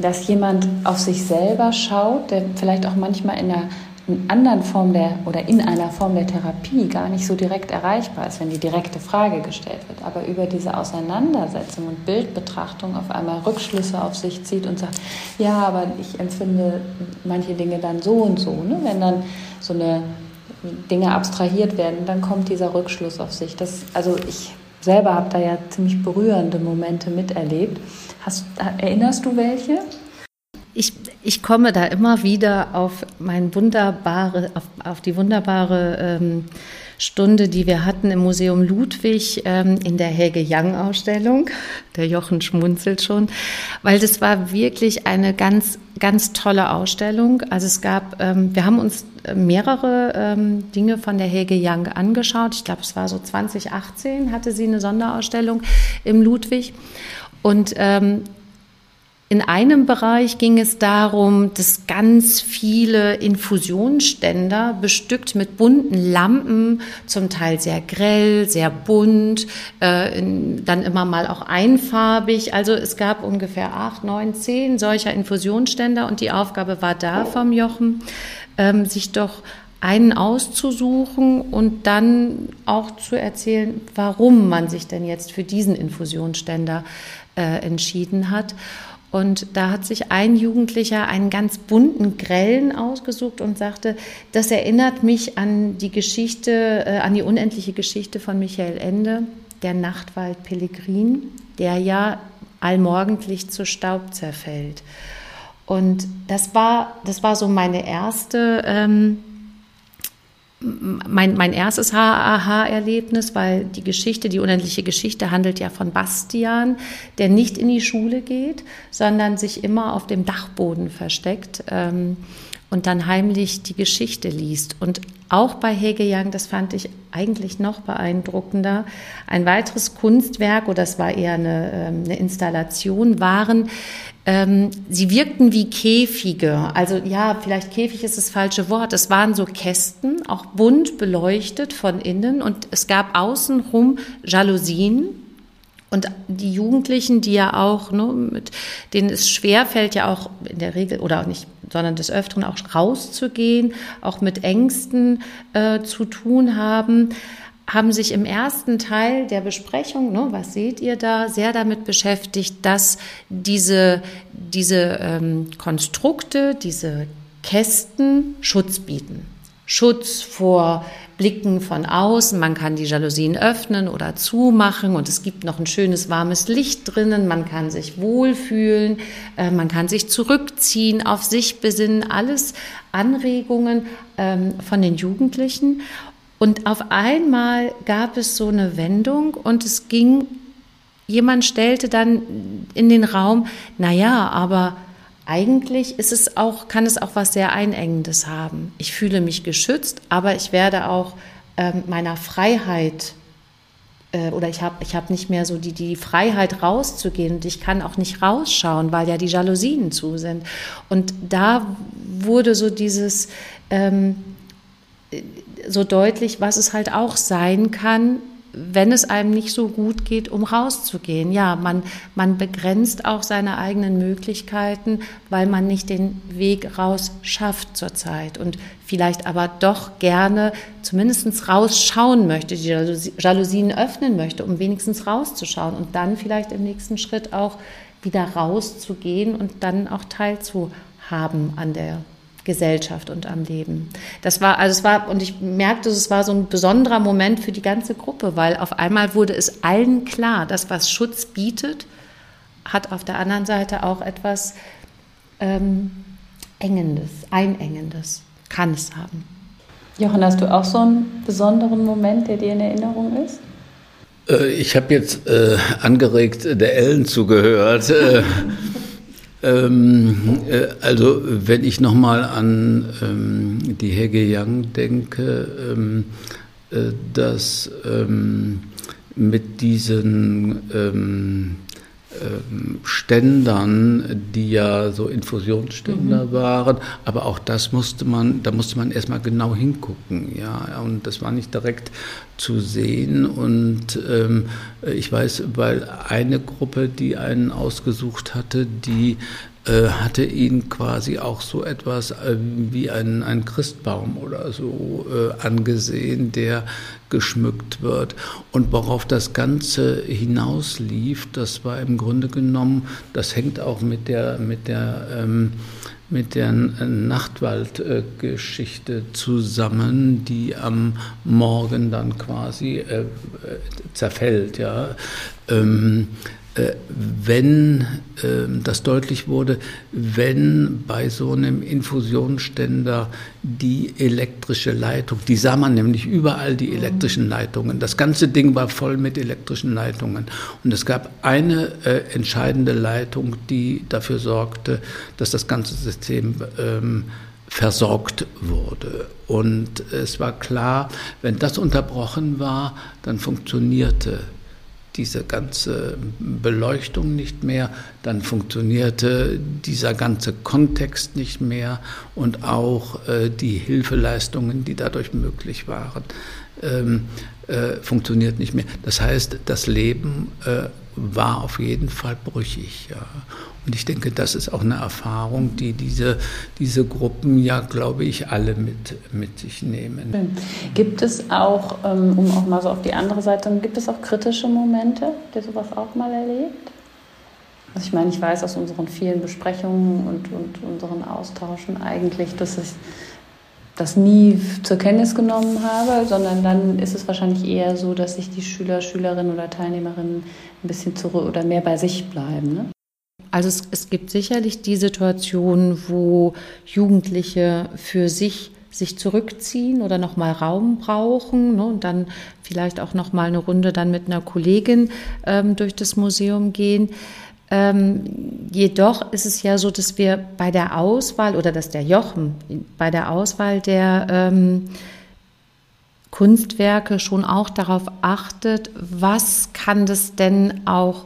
S1: dass jemand auf sich selber schaut, der vielleicht auch manchmal in einer in anderen Form der oder in einer Form der Therapie gar nicht so direkt erreichbar ist, wenn die direkte Frage gestellt wird, aber über diese Auseinandersetzung und Bildbetrachtung auf einmal Rückschlüsse auf sich zieht und sagt, ja, aber ich empfinde manche Dinge dann so und so. Ne? Wenn dann so eine Dinge abstrahiert werden, dann kommt dieser Rückschluss auf sich. Das, also ich selber habe da ja ziemlich berührende Momente miterlebt. Hast, erinnerst du welche?
S2: Ich, ich komme da immer wieder auf mein wunderbare, auf, auf die wunderbare ähm, Stunde, die wir hatten im Museum Ludwig ähm, in der Helge Young Ausstellung. Der Jochen schmunzelt schon, weil das war wirklich eine ganz, ganz tolle Ausstellung. Also es gab, ähm, wir haben uns äh, mehrere ähm, Dinge von der Helge Young angeschaut. Ich glaube, es war so 2018 hatte sie eine Sonderausstellung im Ludwig. Und ähm, in einem Bereich ging es darum, dass ganz viele Infusionsständer bestückt mit bunten Lampen, zum Teil sehr grell, sehr bunt, äh, dann immer mal auch einfarbig. Also es gab ungefähr acht, neun, zehn solcher Infusionsständer und die Aufgabe war da vom Jochen, ähm, sich doch einen auszusuchen und dann auch zu erzählen, warum man sich denn jetzt für diesen Infusionsständer äh, entschieden hat. Und da hat sich ein Jugendlicher einen ganz bunten Grellen ausgesucht und sagte, das erinnert mich an die Geschichte, äh, an die unendliche Geschichte von Michael Ende, der Nachtwald Pellegrin, der ja allmorgendlich zu Staub zerfällt. Und das war, das war so meine erste ähm, mein, mein erstes Aha-Erlebnis, weil die Geschichte, die unendliche Geschichte handelt ja von Bastian, der nicht in die Schule geht, sondern sich immer auf dem Dachboden versteckt ähm, und dann heimlich die Geschichte liest. Und auch bei Hege Young, das fand ich eigentlich noch beeindruckender, ein weiteres Kunstwerk, oder das war eher eine, ähm, eine Installation, waren ähm, sie wirkten wie Käfige. Also ja, vielleicht Käfig ist das falsche Wort. Es waren so Kästen, auch bunt beleuchtet von innen und es gab außenrum Jalousien. Und die Jugendlichen, die ja auch, ne, mit denen es schwer fällt, ja auch in der Regel oder auch nicht, sondern des Öfteren auch rauszugehen, auch mit Ängsten äh, zu tun haben, haben sich im ersten Teil der Besprechung, ne, was seht ihr da, sehr damit beschäftigt, dass diese, diese ähm, Konstrukte, diese Kästen Schutz bieten. Schutz vor Blicken von außen. Man kann die Jalousien öffnen oder zumachen und es gibt noch ein schönes warmes Licht drinnen. Man kann sich wohlfühlen, äh, man kann sich zurückziehen, auf sich besinnen. Alles Anregungen ähm, von den Jugendlichen. Und auf einmal gab es so eine Wendung und es ging, jemand stellte dann in den Raum, na ja, aber eigentlich ist es auch, kann es auch was sehr Einengendes haben. Ich fühle mich geschützt, aber ich werde auch ähm, meiner Freiheit äh, oder ich habe ich hab nicht mehr so die, die Freiheit rauszugehen und ich kann auch nicht rausschauen, weil ja die Jalousien zu sind. Und da wurde so dieses, ähm, so deutlich, was es halt auch sein kann, wenn es einem nicht so gut geht, um rauszugehen. Ja, man, man begrenzt auch seine eigenen Möglichkeiten, weil man nicht den Weg raus schafft zurzeit und vielleicht aber doch gerne zumindest rausschauen möchte, die Jalousien öffnen möchte, um wenigstens rauszuschauen und dann vielleicht im nächsten Schritt auch wieder rauszugehen und dann auch teilzuhaben an der Gesellschaft und am Leben. Das war, also es war, und ich merkte, es war so ein besonderer Moment für die ganze Gruppe, weil auf einmal wurde es allen klar, dass was Schutz bietet, hat auf der anderen Seite auch etwas ähm, Engendes, Einengendes, kann es haben.
S1: Jochen, hast du auch so einen besonderen Moment, der dir in Erinnerung ist?
S3: Äh, ich habe jetzt äh, angeregt der Ellen zugehört. Äh, ähm, äh, also wenn ich nochmal an ähm, die Hege Young denke, ähm, äh, dass ähm, mit diesen ähm, ähm, Ständern, die ja so Infusionsständer mhm. waren, aber auch das musste man, da musste man erstmal genau hingucken, ja, und das war nicht direkt zu sehen und ähm, ich weiß, weil eine Gruppe, die einen ausgesucht hatte, die äh, hatte ihn quasi auch so etwas äh, wie ein, ein Christbaum oder so äh, angesehen, der geschmückt wird. Und worauf das Ganze hinauslief, das war im Grunde genommen, das hängt auch mit der, mit der ähm, mit der Nachtwaldgeschichte zusammen, die am Morgen dann quasi äh, zerfällt. Ja. Ähm, äh, wenn ähm, das deutlich wurde, wenn bei so einem Infusionsständer die elektrische Leitung, die sah man nämlich überall die elektrischen Leitungen. Das ganze Ding war voll mit elektrischen Leitungen. Und es gab eine äh, entscheidende Leitung, die dafür sorgte, dass das ganze System ähm, versorgt wurde. Und es war klar, wenn das unterbrochen war, dann funktionierte diese ganze Beleuchtung nicht mehr, dann funktionierte dieser ganze Kontext nicht mehr und auch äh, die Hilfeleistungen, die dadurch möglich waren, ähm, äh, funktioniert nicht mehr. Das heißt, das Leben äh, war auf jeden Fall brüchig. Ja. Und ich denke, das ist auch eine Erfahrung, die diese, diese Gruppen ja, glaube ich, alle mit, mit sich nehmen.
S1: Gibt es auch, ähm, um auch mal so auf die andere Seite, gibt es auch kritische Momente? Ihr sowas auch mal erlebt? Also ich meine, ich weiß aus unseren vielen Besprechungen und, und unseren Austauschen eigentlich, dass ich das nie zur Kenntnis genommen habe, sondern dann ist es wahrscheinlich eher so, dass sich die Schüler, Schülerinnen oder Teilnehmerinnen ein bisschen zurück oder mehr bei sich bleiben. Ne?
S2: Also es, es gibt sicherlich die Situation, wo Jugendliche für sich sich zurückziehen oder nochmal Raum brauchen ne, und dann vielleicht auch nochmal eine Runde dann mit einer Kollegin ähm, durch das Museum gehen. Ähm, jedoch ist es ja so, dass wir bei der Auswahl oder dass der Jochen bei der Auswahl der ähm, Kunstwerke schon auch darauf achtet, was kann das denn auch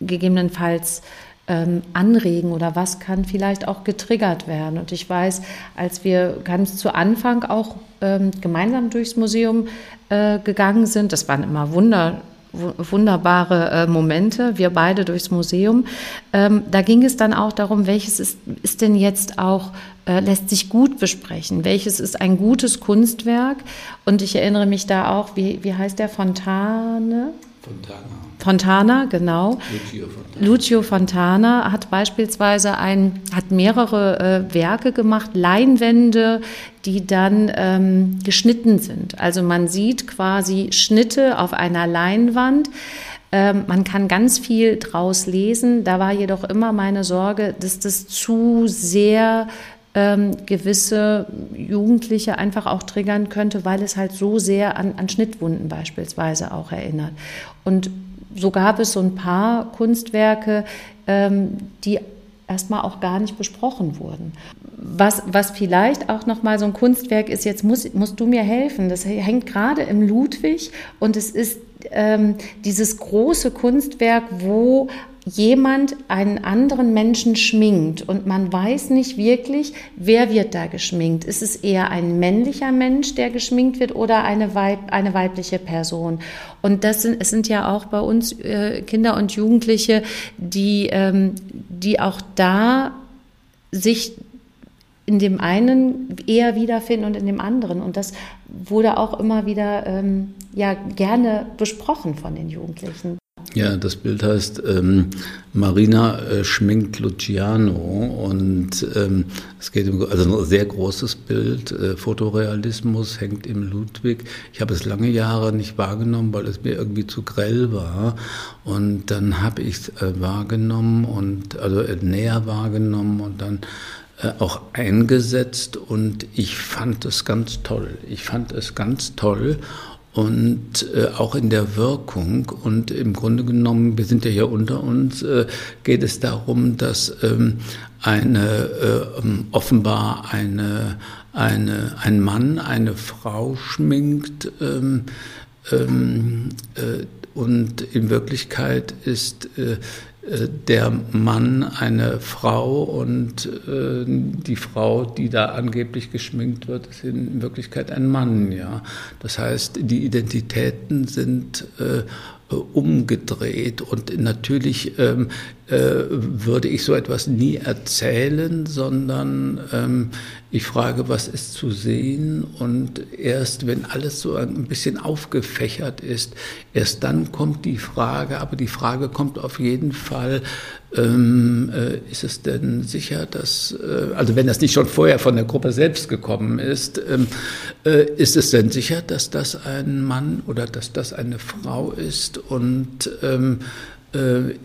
S2: gegebenenfalls ähm, anregen oder was kann vielleicht auch getriggert werden. Und ich weiß, als wir ganz zu Anfang auch ähm, gemeinsam durchs Museum äh, gegangen sind, das waren immer wunder wunderbare äh, Momente, wir beide durchs Museum. Ähm, da ging es dann auch darum, welches ist, ist denn jetzt auch, äh, lässt sich gut besprechen, welches ist ein gutes Kunstwerk. Und ich erinnere mich da auch, wie, wie heißt der Fontane? Fontana. Fontana, genau. Lucio Fontana. Lucio Fontana hat beispielsweise ein, hat mehrere äh, Werke gemacht, Leinwände, die dann ähm, geschnitten sind. Also man sieht quasi Schnitte auf einer Leinwand. Ähm, man kann ganz viel draus lesen. Da war jedoch immer meine Sorge, dass das zu sehr ähm, gewisse Jugendliche einfach auch triggern könnte, weil es halt so sehr an, an Schnittwunden beispielsweise auch erinnert. Und so gab es so ein paar Kunstwerke, ähm, die erstmal auch gar nicht besprochen wurden. Was, was vielleicht auch nochmal so ein Kunstwerk ist, jetzt musst, musst du mir helfen, das hängt gerade im Ludwig und es ist ähm, dieses große Kunstwerk, wo jemand einen anderen Menschen schminkt und man weiß nicht wirklich, wer wird da geschminkt. Ist es eher ein männlicher Mensch, der geschminkt wird oder eine, Weib, eine weibliche Person? Und das sind, es sind ja auch bei uns äh, Kinder und Jugendliche, die, ähm, die auch da sich in dem einen eher wiederfinden und in dem anderen. Und das wurde auch immer wieder ähm, ja, gerne besprochen von den Jugendlichen.
S3: Ja, das Bild heißt ähm, Marina äh, schminkt Luciano und ähm, es geht um also ein sehr großes Bild, äh, Fotorealismus hängt im Ludwig. Ich habe es lange Jahre nicht wahrgenommen, weil es mir irgendwie zu grell war und dann habe ich es äh, wahrgenommen und also äh, näher wahrgenommen und dann äh, auch eingesetzt und ich fand es ganz toll. Ich fand es ganz toll und äh, auch in der Wirkung. Und im Grunde genommen, wir sind ja hier unter uns, äh, geht es darum, dass ähm, eine äh, ähm, offenbar eine, eine, ein Mann eine Frau schminkt ähm, ähm, äh, und in Wirklichkeit ist äh, der Mann eine Frau und äh, die Frau, die da angeblich geschminkt wird, ist in Wirklichkeit ein Mann. Ja, das heißt, die Identitäten sind äh, umgedreht und natürlich ähm, äh, würde ich so etwas nie erzählen, sondern ähm, ich frage, was ist zu sehen? Und erst wenn alles so ein bisschen aufgefächert ist, erst dann kommt die Frage, aber die Frage kommt auf jeden Fall, ähm, äh, ist es denn sicher, dass, äh, also wenn das nicht schon vorher von der Gruppe selbst gekommen ist, ähm, äh, ist es denn sicher, dass das ein Mann oder dass das eine Frau ist? Und ähm, äh,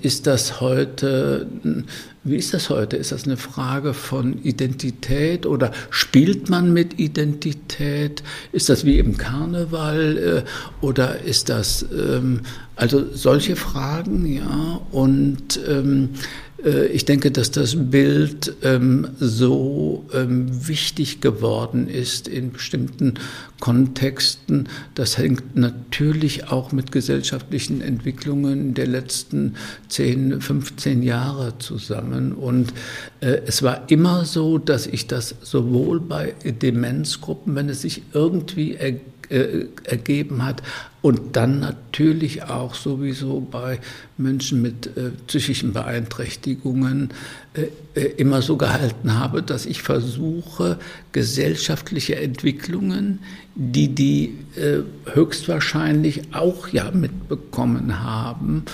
S3: ist das heute, wie ist das heute? Ist das eine Frage von Identität oder spielt man mit Identität? Ist das wie im Karneval äh, oder ist das, ähm, also solche Fragen, ja, und ähm, äh, ich denke, dass das Bild ähm, so ähm, wichtig geworden ist in bestimmten Kontexten. Das hängt natürlich auch mit gesellschaftlichen Entwicklungen der letzten 10, 15 Jahre zusammen. Und äh, es war immer so, dass ich das sowohl bei Demenzgruppen, wenn es sich irgendwie ergibt, äh, ergeben hat und dann natürlich auch sowieso bei Menschen mit äh, psychischen Beeinträchtigungen äh, äh, immer so gehalten habe, dass ich versuche, gesellschaftliche Entwicklungen, die die äh, höchstwahrscheinlich auch ja mitbekommen haben,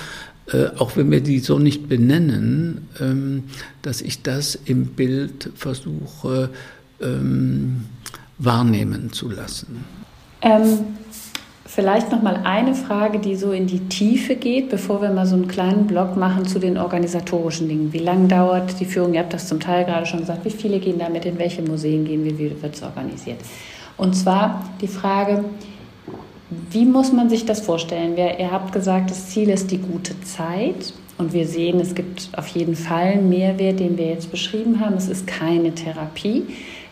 S3: äh, auch wenn wir die so nicht benennen, ähm, dass ich das im Bild versuche ähm, wahrnehmen zu lassen.
S1: Ähm, vielleicht noch mal eine Frage, die so in die Tiefe geht, bevor wir mal so einen kleinen Block machen zu den organisatorischen Dingen. Wie lange dauert die Führung? Ihr habt das zum Teil gerade schon gesagt. Wie viele gehen damit? In welche Museen gehen wir? Wie wird es organisiert? Und zwar die Frage, wie muss man sich das vorstellen? ihr habt gesagt, das Ziel ist die gute Zeit. Und wir sehen, es gibt auf jeden Fall einen Mehrwert, den wir jetzt beschrieben haben. Es ist keine Therapie.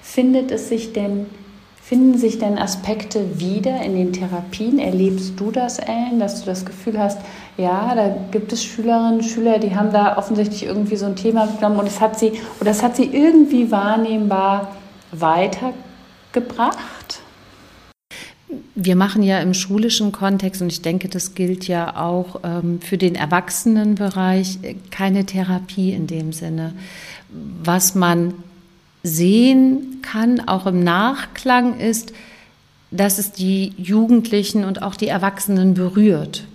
S1: Findet es sich denn, finden sich denn Aspekte wieder in den Therapien? Erlebst du das, Ellen, dass du das Gefühl hast, ja, da gibt es Schülerinnen Schüler, die haben da offensichtlich irgendwie so ein Thema genommen und es hat sie, oder es hat sie irgendwie wahrnehmbar weitergebracht?
S2: Wir machen ja im schulischen Kontext, und ich denke, das gilt ja auch ähm, für den Erwachsenenbereich, keine Therapie in dem Sinne. Was man sehen kann, auch im Nachklang, ist, dass es die Jugendlichen und auch die Erwachsenen berührt.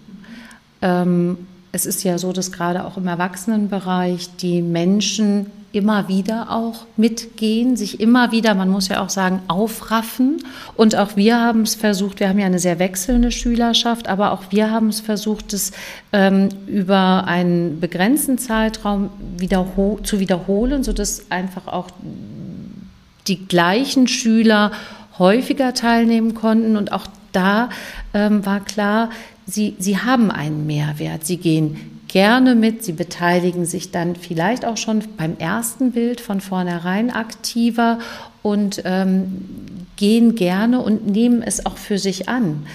S2: Ähm, es ist ja so, dass gerade auch im Erwachsenenbereich die Menschen immer wieder auch mitgehen, sich immer wieder, man muss ja auch sagen, aufraffen. Und auch wir haben es versucht, wir haben ja eine sehr wechselnde Schülerschaft, aber auch wir haben es versucht, es ähm, über einen begrenzten Zeitraum wiederhol zu wiederholen, sodass einfach auch die gleichen Schüler häufiger teilnehmen konnten. Und auch da ähm, war klar, sie, sie haben einen Mehrwert. Sie gehen gerne mit. Sie beteiligen sich dann vielleicht auch schon beim ersten Bild von vornherein aktiver und ähm, gehen gerne und nehmen es auch für sich an.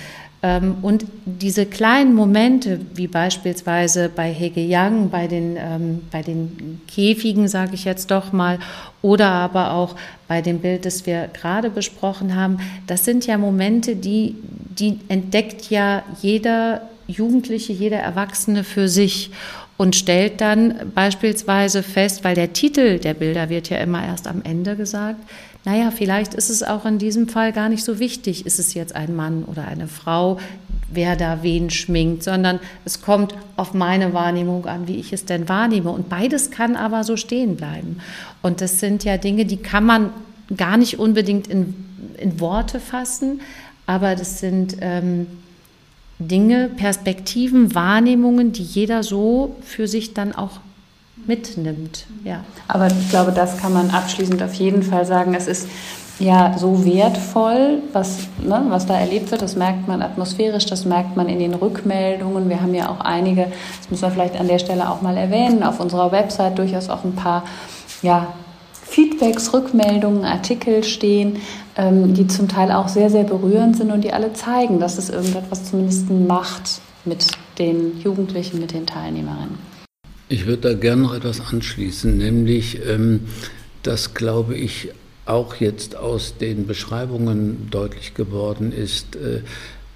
S2: Ähm, und diese kleinen Momente, wie beispielsweise bei Hege Young, bei den, ähm, bei den Käfigen, sage ich jetzt doch mal, oder aber auch bei dem Bild, das wir gerade besprochen haben, das sind ja Momente, die, die entdeckt ja jeder Jugendliche, jeder Erwachsene für sich und stellt dann beispielsweise fest, weil der Titel der Bilder wird ja immer erst am Ende gesagt, naja, vielleicht ist es auch in diesem Fall gar nicht so wichtig, ist es jetzt ein Mann oder eine Frau, wer da wen schminkt, sondern es kommt auf meine Wahrnehmung an, wie ich es denn wahrnehme. Und beides kann aber so stehen bleiben. Und das sind ja Dinge, die kann man gar nicht unbedingt in, in Worte fassen, aber das sind ähm, Dinge, Perspektiven, Wahrnehmungen, die jeder so für sich dann auch mitnimmt. Ja.
S1: Aber ich glaube, das kann man abschließend auf jeden Fall sagen. Es ist ja so wertvoll, was, ne, was da erlebt wird. Das merkt man atmosphärisch, das merkt man in den Rückmeldungen. Wir haben ja auch einige, das müssen wir vielleicht an der Stelle auch mal erwähnen, auf unserer Website durchaus auch ein paar ja, Feedbacks, Rückmeldungen, Artikel stehen, ähm, die zum Teil auch sehr, sehr berührend sind und die alle zeigen, dass es irgendetwas zumindest macht mit den Jugendlichen, mit den Teilnehmerinnen.
S3: Ich würde da gerne noch etwas anschließen, nämlich, ähm, dass, glaube ich, auch jetzt aus den Beschreibungen deutlich geworden ist, äh,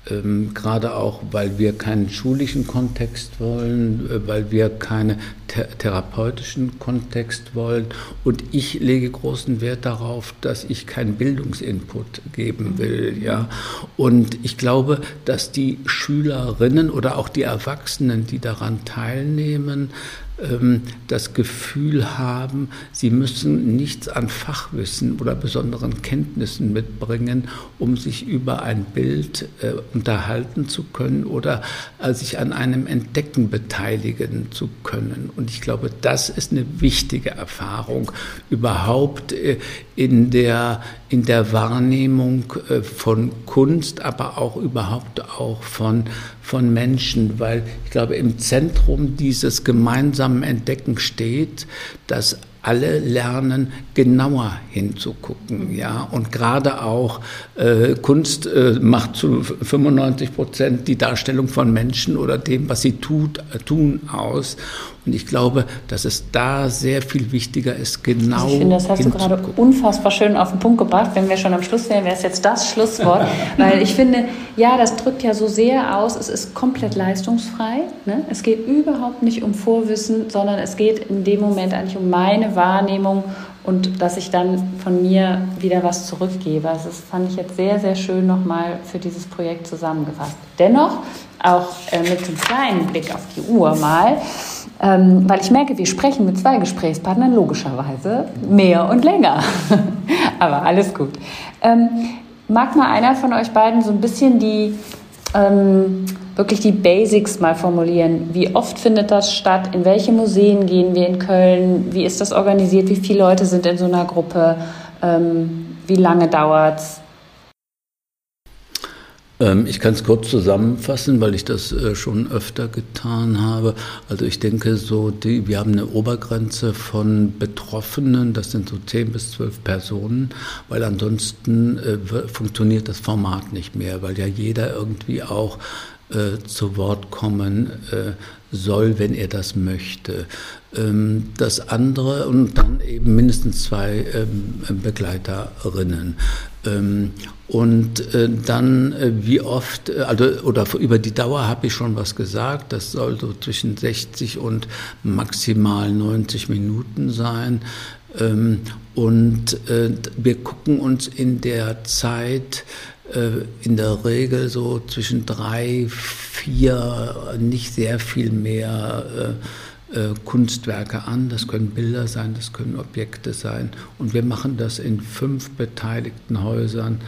S3: ähm, gerade auch, weil wir keinen schulischen Kontext wollen, äh, weil wir keinen th therapeutischen Kontext wollen. Und ich lege großen Wert darauf, dass ich keinen Bildungsinput geben will. Ja? Und ich glaube, dass die Schülerinnen oder auch die Erwachsenen, die daran teilnehmen, das Gefühl haben, sie müssen nichts an Fachwissen oder besonderen Kenntnissen mitbringen, um sich über ein Bild äh, unterhalten zu können oder äh, sich an einem Entdecken beteiligen zu können. Und ich glaube, das ist eine wichtige Erfahrung überhaupt äh, in der, in der Wahrnehmung äh, von Kunst, aber auch überhaupt auch von, von Menschen, weil ich glaube, im Zentrum dieses gemeinsamen Entdecken steht, dass alle lernen, genauer hinzugucken. Ja? Und gerade auch äh, Kunst äh, macht zu 95 Prozent die Darstellung von Menschen oder dem, was sie tut, äh, tun, aus. Und ich glaube, dass es da sehr viel wichtiger ist, genau. Also
S1: ich finde, das hast du gerade unfassbar schön auf den Punkt gebracht. Wenn wir schon am Schluss wären, wäre es jetzt das Schlusswort. Weil ich finde, ja, das drückt ja so sehr aus, es ist komplett leistungsfrei. Ne? Es geht überhaupt nicht um Vorwissen, sondern es geht in dem Moment eigentlich um meine Wahrnehmung und dass ich dann von mir wieder was zurückgebe. Also das fand ich jetzt sehr, sehr schön nochmal für dieses Projekt zusammengefasst. Dennoch, auch äh, mit einem kleinen Blick auf die Uhr mal, ähm, weil ich merke, wir sprechen mit zwei Gesprächspartnern logischerweise mehr und länger. Aber alles gut. Ähm, mag mal einer von euch beiden so ein bisschen die ähm, wirklich die Basics mal formulieren. Wie oft findet das statt? In welche Museen gehen wir in Köln? Wie ist das organisiert? Wie viele Leute sind in so einer Gruppe? Ähm, wie lange dauert es?
S3: Ähm, ich kann es kurz zusammenfassen, weil ich das äh, schon öfter getan habe. Also ich denke so, die, wir haben eine Obergrenze von Betroffenen, das sind so 10 bis 12 Personen, weil ansonsten äh, funktioniert das Format nicht mehr, weil ja jeder irgendwie auch äh, zu Wort kommen äh, soll, wenn er das möchte. Ähm, das andere und dann eben mindestens zwei ähm, Begleiterinnen. Ähm, und äh, dann, äh, wie oft, äh, also, oder über die Dauer habe ich schon was gesagt, das soll so zwischen 60 und maximal 90 Minuten sein. Ähm, und wir gucken uns in der Zeit in der Regel so zwischen drei, vier, nicht sehr viel mehr äh, Kunstwerke an. Das können Bilder sein, das können Objekte sein. Und wir machen das in fünf beteiligten Häusern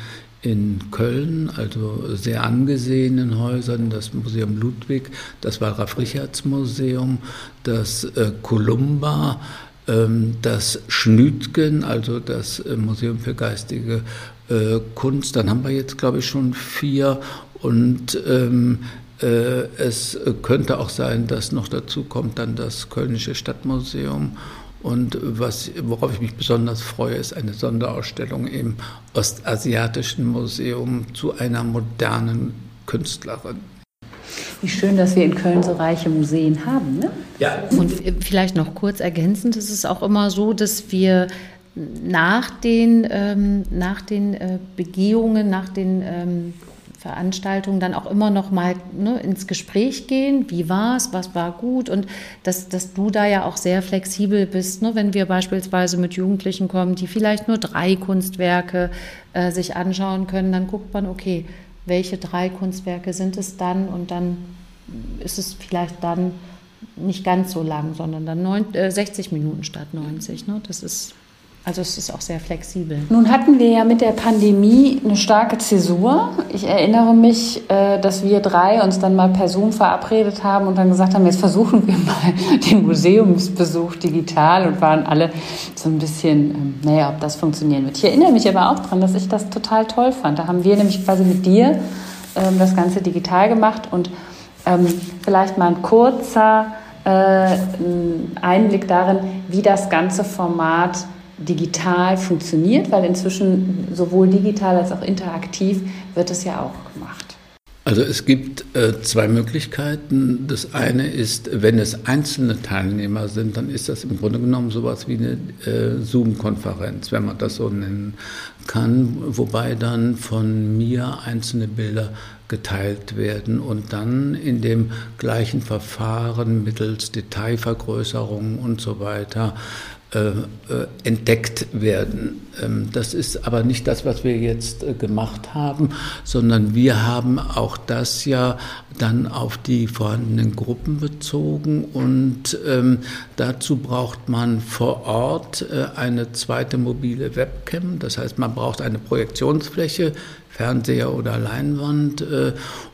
S3: in Köln, also sehr angesehenen Häusern, das Museum Ludwig, das Wallraf-Richarts-Museum, das äh, Columba, ähm, das Schnütgen, also das äh, Museum für geistige äh, Kunst. Dann haben wir jetzt, glaube ich, schon vier und ähm, äh, es könnte auch sein, dass noch dazu kommt dann das Kölnische Stadtmuseum. Und was, worauf ich mich besonders freue, ist eine Sonderausstellung im Ostasiatischen Museum zu einer modernen Künstlerin.
S1: Wie schön, dass wir in Köln so reiche Museen haben. Ne?
S2: Ja. Und vielleicht noch kurz ergänzend, es ist auch immer so, dass wir nach den, ähm, nach den äh, Begehungen, nach den ähm, Veranstaltungen dann auch immer noch mal ne, ins Gespräch gehen. Wie war es? Was war gut? Und dass, dass du da ja auch sehr flexibel bist, ne, wenn wir beispielsweise mit Jugendlichen kommen, die vielleicht nur drei Kunstwerke äh, sich anschauen können, dann guckt man, okay, welche drei Kunstwerke sind es dann? Und dann ist es vielleicht dann nicht ganz so lang, sondern dann neun, äh, 60 Minuten statt 90. Ne? Das ist also es ist auch sehr flexibel.
S1: Nun hatten wir ja mit der Pandemie eine starke Zäsur. Ich erinnere mich, äh, dass wir drei uns dann mal per Zoom verabredet haben und dann gesagt haben, jetzt versuchen wir mal den Museumsbesuch digital und waren alle so ein bisschen, ähm, naja, ob das funktionieren wird. Ich erinnere mich aber auch daran, dass ich das total toll fand. Da haben wir nämlich quasi mit dir ähm, das Ganze digital gemacht und ähm, vielleicht mal ein kurzer äh, Einblick darin, wie das ganze Format digital funktioniert, weil inzwischen sowohl digital als auch interaktiv wird es ja auch gemacht.
S3: Also es gibt äh, zwei Möglichkeiten. Das eine ist, wenn es einzelne Teilnehmer sind, dann ist das im Grunde genommen sowas wie eine äh, Zoom-Konferenz, wenn man das so nennen kann, wobei dann von mir einzelne Bilder geteilt werden und dann in dem gleichen Verfahren mittels Detailvergrößerung und so weiter entdeckt werden. Ähm, das ist aber nicht das, was wir jetzt äh, gemacht haben, sondern wir haben auch das ja dann auf die vorhandenen Gruppen bezogen und ähm, dazu braucht man vor Ort eine zweite mobile Webcam. Das heißt, man braucht eine Projektionsfläche, Fernseher oder Leinwand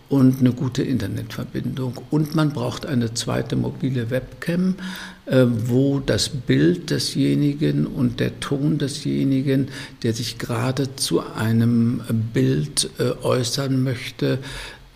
S3: und eine gute Internetverbindung. Und man braucht eine zweite mobile Webcam, äh, wo das Bild desjenigen und der Ton desjenigen, der sich gerade zu einem Bild äh, äußern möchte,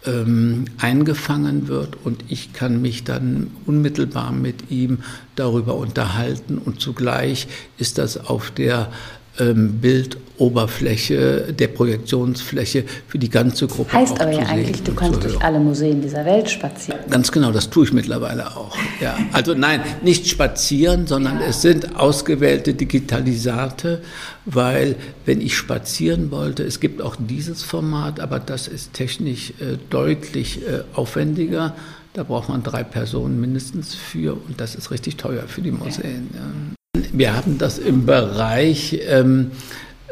S3: ähm, eingefangen wird. Und ich kann mich dann unmittelbar mit ihm darüber unterhalten. Und zugleich ist das auf der Bildoberfläche, der Projektionsfläche für die ganze Gruppe.
S1: Heißt aber ja eigentlich, du kannst durch alle Museen dieser Welt spazieren.
S3: Ganz genau, das tue ich mittlerweile auch. Ja. Also nein, nicht spazieren, sondern ja. es sind ausgewählte Digitalisate, weil wenn ich spazieren wollte, es gibt auch dieses Format, aber das ist technisch äh, deutlich äh, aufwendiger. Da braucht man drei Personen mindestens für und das ist richtig teuer für die Museen. Ja. Wir haben das im Bereich ähm,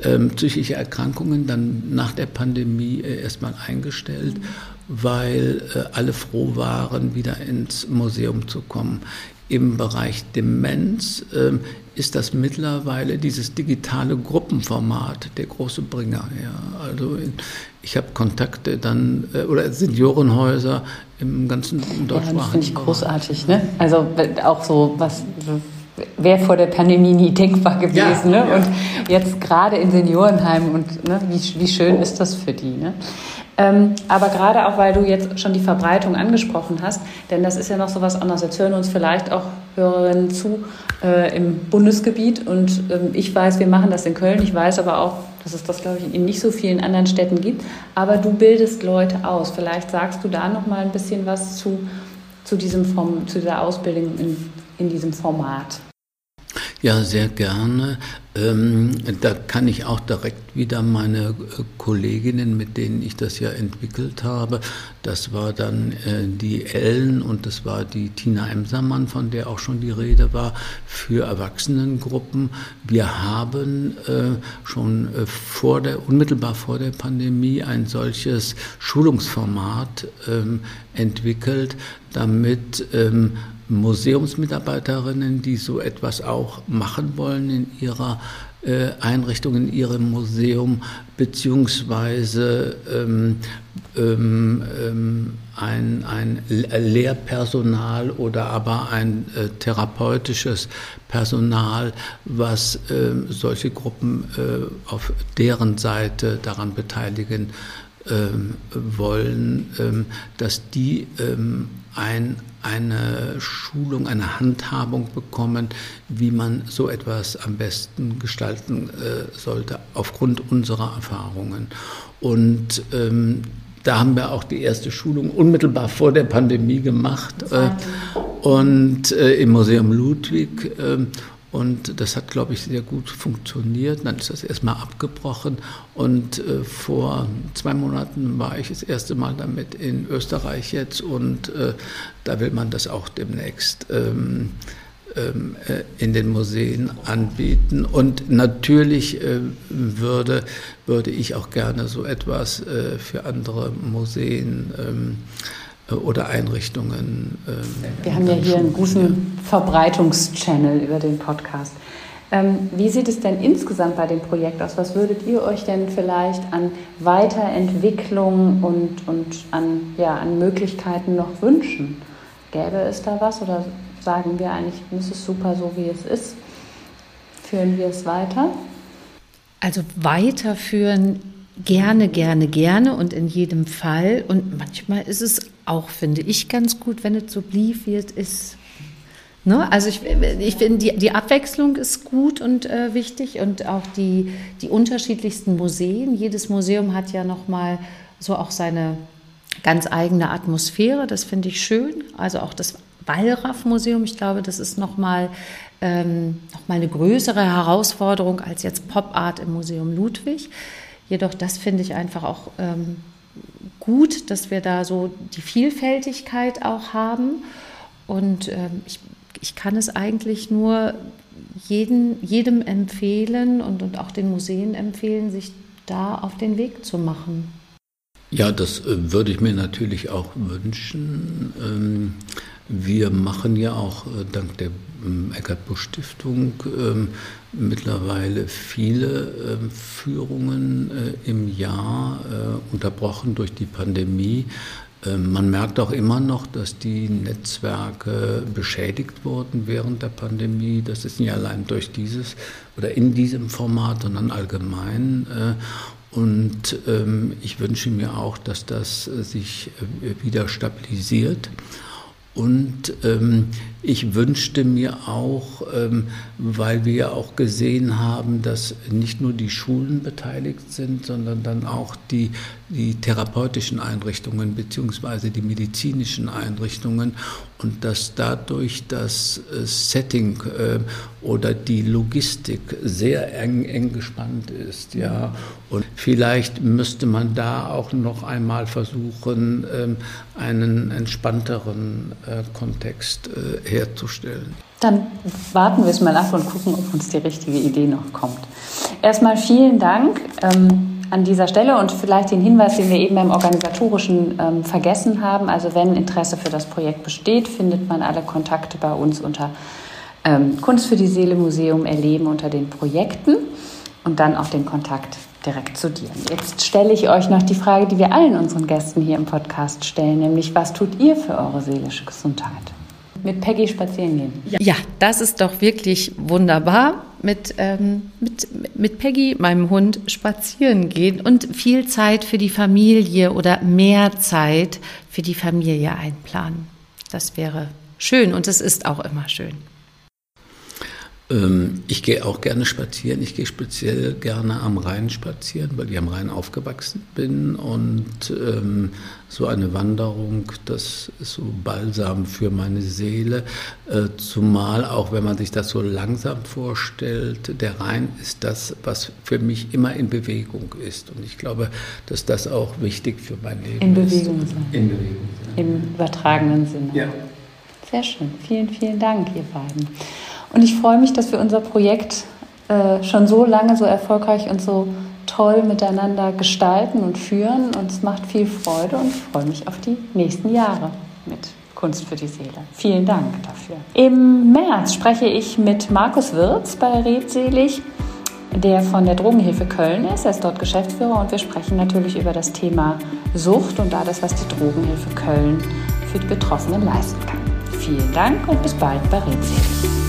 S3: ähm, psychische Erkrankungen dann nach der Pandemie äh, erstmal eingestellt, weil äh, alle froh waren, wieder ins Museum zu kommen. Im Bereich Demenz ähm, ist das mittlerweile dieses digitale Gruppenformat der große Bringer. Ja. Also ich habe Kontakte dann äh, oder Seniorenhäuser im ganzen deutschsprachigen. Ja, das
S1: finde ich großartig. Ne? Also auch so was wäre vor der Pandemie nie denkbar gewesen. Ja, ne? Ja. Und jetzt gerade in Seniorenheimen und ne, wie, wie schön ist das für die. Ne? Ähm, aber gerade auch, weil du jetzt schon die Verbreitung angesprochen hast, denn das ist ja noch so was anderes. Jetzt hören uns vielleicht auch Hörerinnen zu äh, im Bundesgebiet und ähm, ich weiß, wir machen das in Köln. Ich weiß aber auch, dass es das, glaube ich, in nicht so vielen anderen Städten gibt. Aber du bildest Leute aus. Vielleicht sagst du da noch mal ein bisschen was zu, zu, diesem Form, zu dieser Ausbildung in, in diesem Format.
S3: Ja, sehr gerne. Ähm, da kann ich auch direkt wieder meine äh, Kolleginnen, mit denen ich das ja entwickelt habe, das war dann äh, die Ellen und das war die Tina Emsermann, von der auch schon die Rede war, für Erwachsenengruppen. Wir haben äh, schon äh, vor der, unmittelbar vor der Pandemie ein solches Schulungsformat ähm, entwickelt, damit ähm, Museumsmitarbeiterinnen, die so etwas auch machen wollen in ihrer äh, Einrichtung, in ihrem Museum, beziehungsweise ähm, ähm, ähm ein, ein Lehrpersonal oder aber ein äh, therapeutisches Personal, was äh, solche Gruppen äh, auf deren Seite daran beteiligen ähm, wollen, ähm, dass die ein, eine Schulung, eine Handhabung bekommen, wie man so etwas am besten gestalten äh, sollte, aufgrund unserer Erfahrungen. Und ähm, da haben wir auch die erste Schulung unmittelbar vor der Pandemie gemacht äh, und äh, im Museum Ludwig. Äh, und das hat, glaube ich, sehr gut funktioniert. Dann ist das erstmal abgebrochen. Und äh, vor zwei Monaten war ich das erste Mal damit in Österreich jetzt. Und äh, da will man das auch demnächst ähm, ähm, äh, in den Museen anbieten. Und natürlich äh, würde, würde ich auch gerne so etwas äh, für andere Museen ähm, oder Einrichtungen.
S1: Ähm, Wir haben ja hier einen guten Verbreitungschannel über den Podcast. Ähm, wie sieht es denn insgesamt bei dem Projekt aus? Was würdet ihr euch denn vielleicht an Weiterentwicklung und, und an, ja, an Möglichkeiten noch wünschen? Gäbe es da was oder sagen wir eigentlich, es ist super so, wie es ist? Führen wir es weiter?
S2: Also weiterführen gerne, gerne, gerne und in jedem Fall. Und manchmal ist es auch, finde ich, ganz gut, wenn es so blieb, wie es ist. Ne? Also ich, ich finde, die, die Abwechslung ist gut und äh, wichtig und auch die, die unterschiedlichsten Museen. Jedes Museum hat ja nochmal so auch seine ganz eigene Atmosphäre. Das finde ich schön. Also auch das Wallraff-Museum, ich glaube, das ist nochmal ähm, noch eine größere Herausforderung als jetzt Pop Art im Museum Ludwig. Jedoch das finde ich einfach auch ähm, gut, dass wir da so die Vielfältigkeit auch haben. Und ähm, ich, ich kann es eigentlich nur jeden, jedem empfehlen und, und auch den Museen empfehlen, sich da auf den Weg zu machen.
S3: Ja, das äh, würde ich mir natürlich auch wünschen. Wir machen ja auch äh, dank der ähm, Eckart Busch Stiftung ähm, mittlerweile viele ähm, Führungen äh, im Jahr, äh, unterbrochen durch die Pandemie. Man merkt auch immer noch, dass die Netzwerke beschädigt wurden während der Pandemie. Das ist nicht allein durch dieses oder in diesem Format, sondern allgemein. Und ich wünsche mir auch, dass das sich wieder stabilisiert. Und ähm, ich wünschte mir auch, ähm, weil wir ja auch gesehen haben, dass nicht nur die Schulen beteiligt sind, sondern dann auch die, die therapeutischen Einrichtungen beziehungsweise die medizinischen Einrichtungen und dass dadurch das äh, Setting äh, oder die Logistik sehr eng, eng gespannt ist. Ja. Und vielleicht müsste man da auch noch einmal versuchen, ähm, einen entspannteren äh, Kontext herzustellen.
S1: Dann warten wir es mal ab und gucken, ob uns die richtige Idee noch kommt. Erstmal vielen Dank ähm, an dieser Stelle und vielleicht den Hinweis, den wir eben beim Organisatorischen ähm, vergessen haben. Also wenn Interesse für das Projekt besteht, findet man alle Kontakte bei uns unter ähm, Kunst für die Seele Museum erleben unter den Projekten und dann auch den Kontakt direkt zu dir. Jetzt stelle ich euch noch die Frage, die wir allen unseren Gästen hier im Podcast stellen, nämlich was tut ihr für eure seelische Gesundheit? Mit Peggy spazieren gehen.
S2: Ja, das ist doch wirklich wunderbar. Mit, ähm, mit, mit Peggy, meinem Hund, spazieren gehen und viel Zeit für die Familie oder mehr Zeit für die Familie einplanen. Das wäre schön und es ist auch immer schön.
S3: Ähm, ich gehe auch gerne spazieren. Ich gehe speziell gerne am Rhein spazieren, weil ich am Rhein aufgewachsen bin. Und ähm, so eine Wanderung, das ist so balsam für meine Seele. Äh, zumal auch, wenn man sich das so langsam vorstellt, der Rhein ist das, was für mich immer in Bewegung ist. Und ich glaube, dass das auch wichtig für mein Leben
S1: in
S3: ist.
S1: Bewegung sein.
S3: In Bewegung
S1: sein. Im übertragenen Sinne.
S3: Ja.
S1: Sehr schön. Vielen, vielen Dank, ihr beiden. Und ich freue mich, dass wir unser Projekt äh, schon so lange, so erfolgreich und so toll miteinander gestalten und führen. Und es macht viel Freude und ich freue mich auf die nächsten Jahre mit Kunst für die Seele. Vielen Dank dafür. Im März spreche ich mit Markus Wirz bei Redselig, der von der Drogenhilfe Köln ist. Er ist dort Geschäftsführer und wir sprechen natürlich über das Thema Sucht und alles, was die Drogenhilfe Köln für die Betroffenen leisten kann. Vielen Dank und bis bald bei Redselig.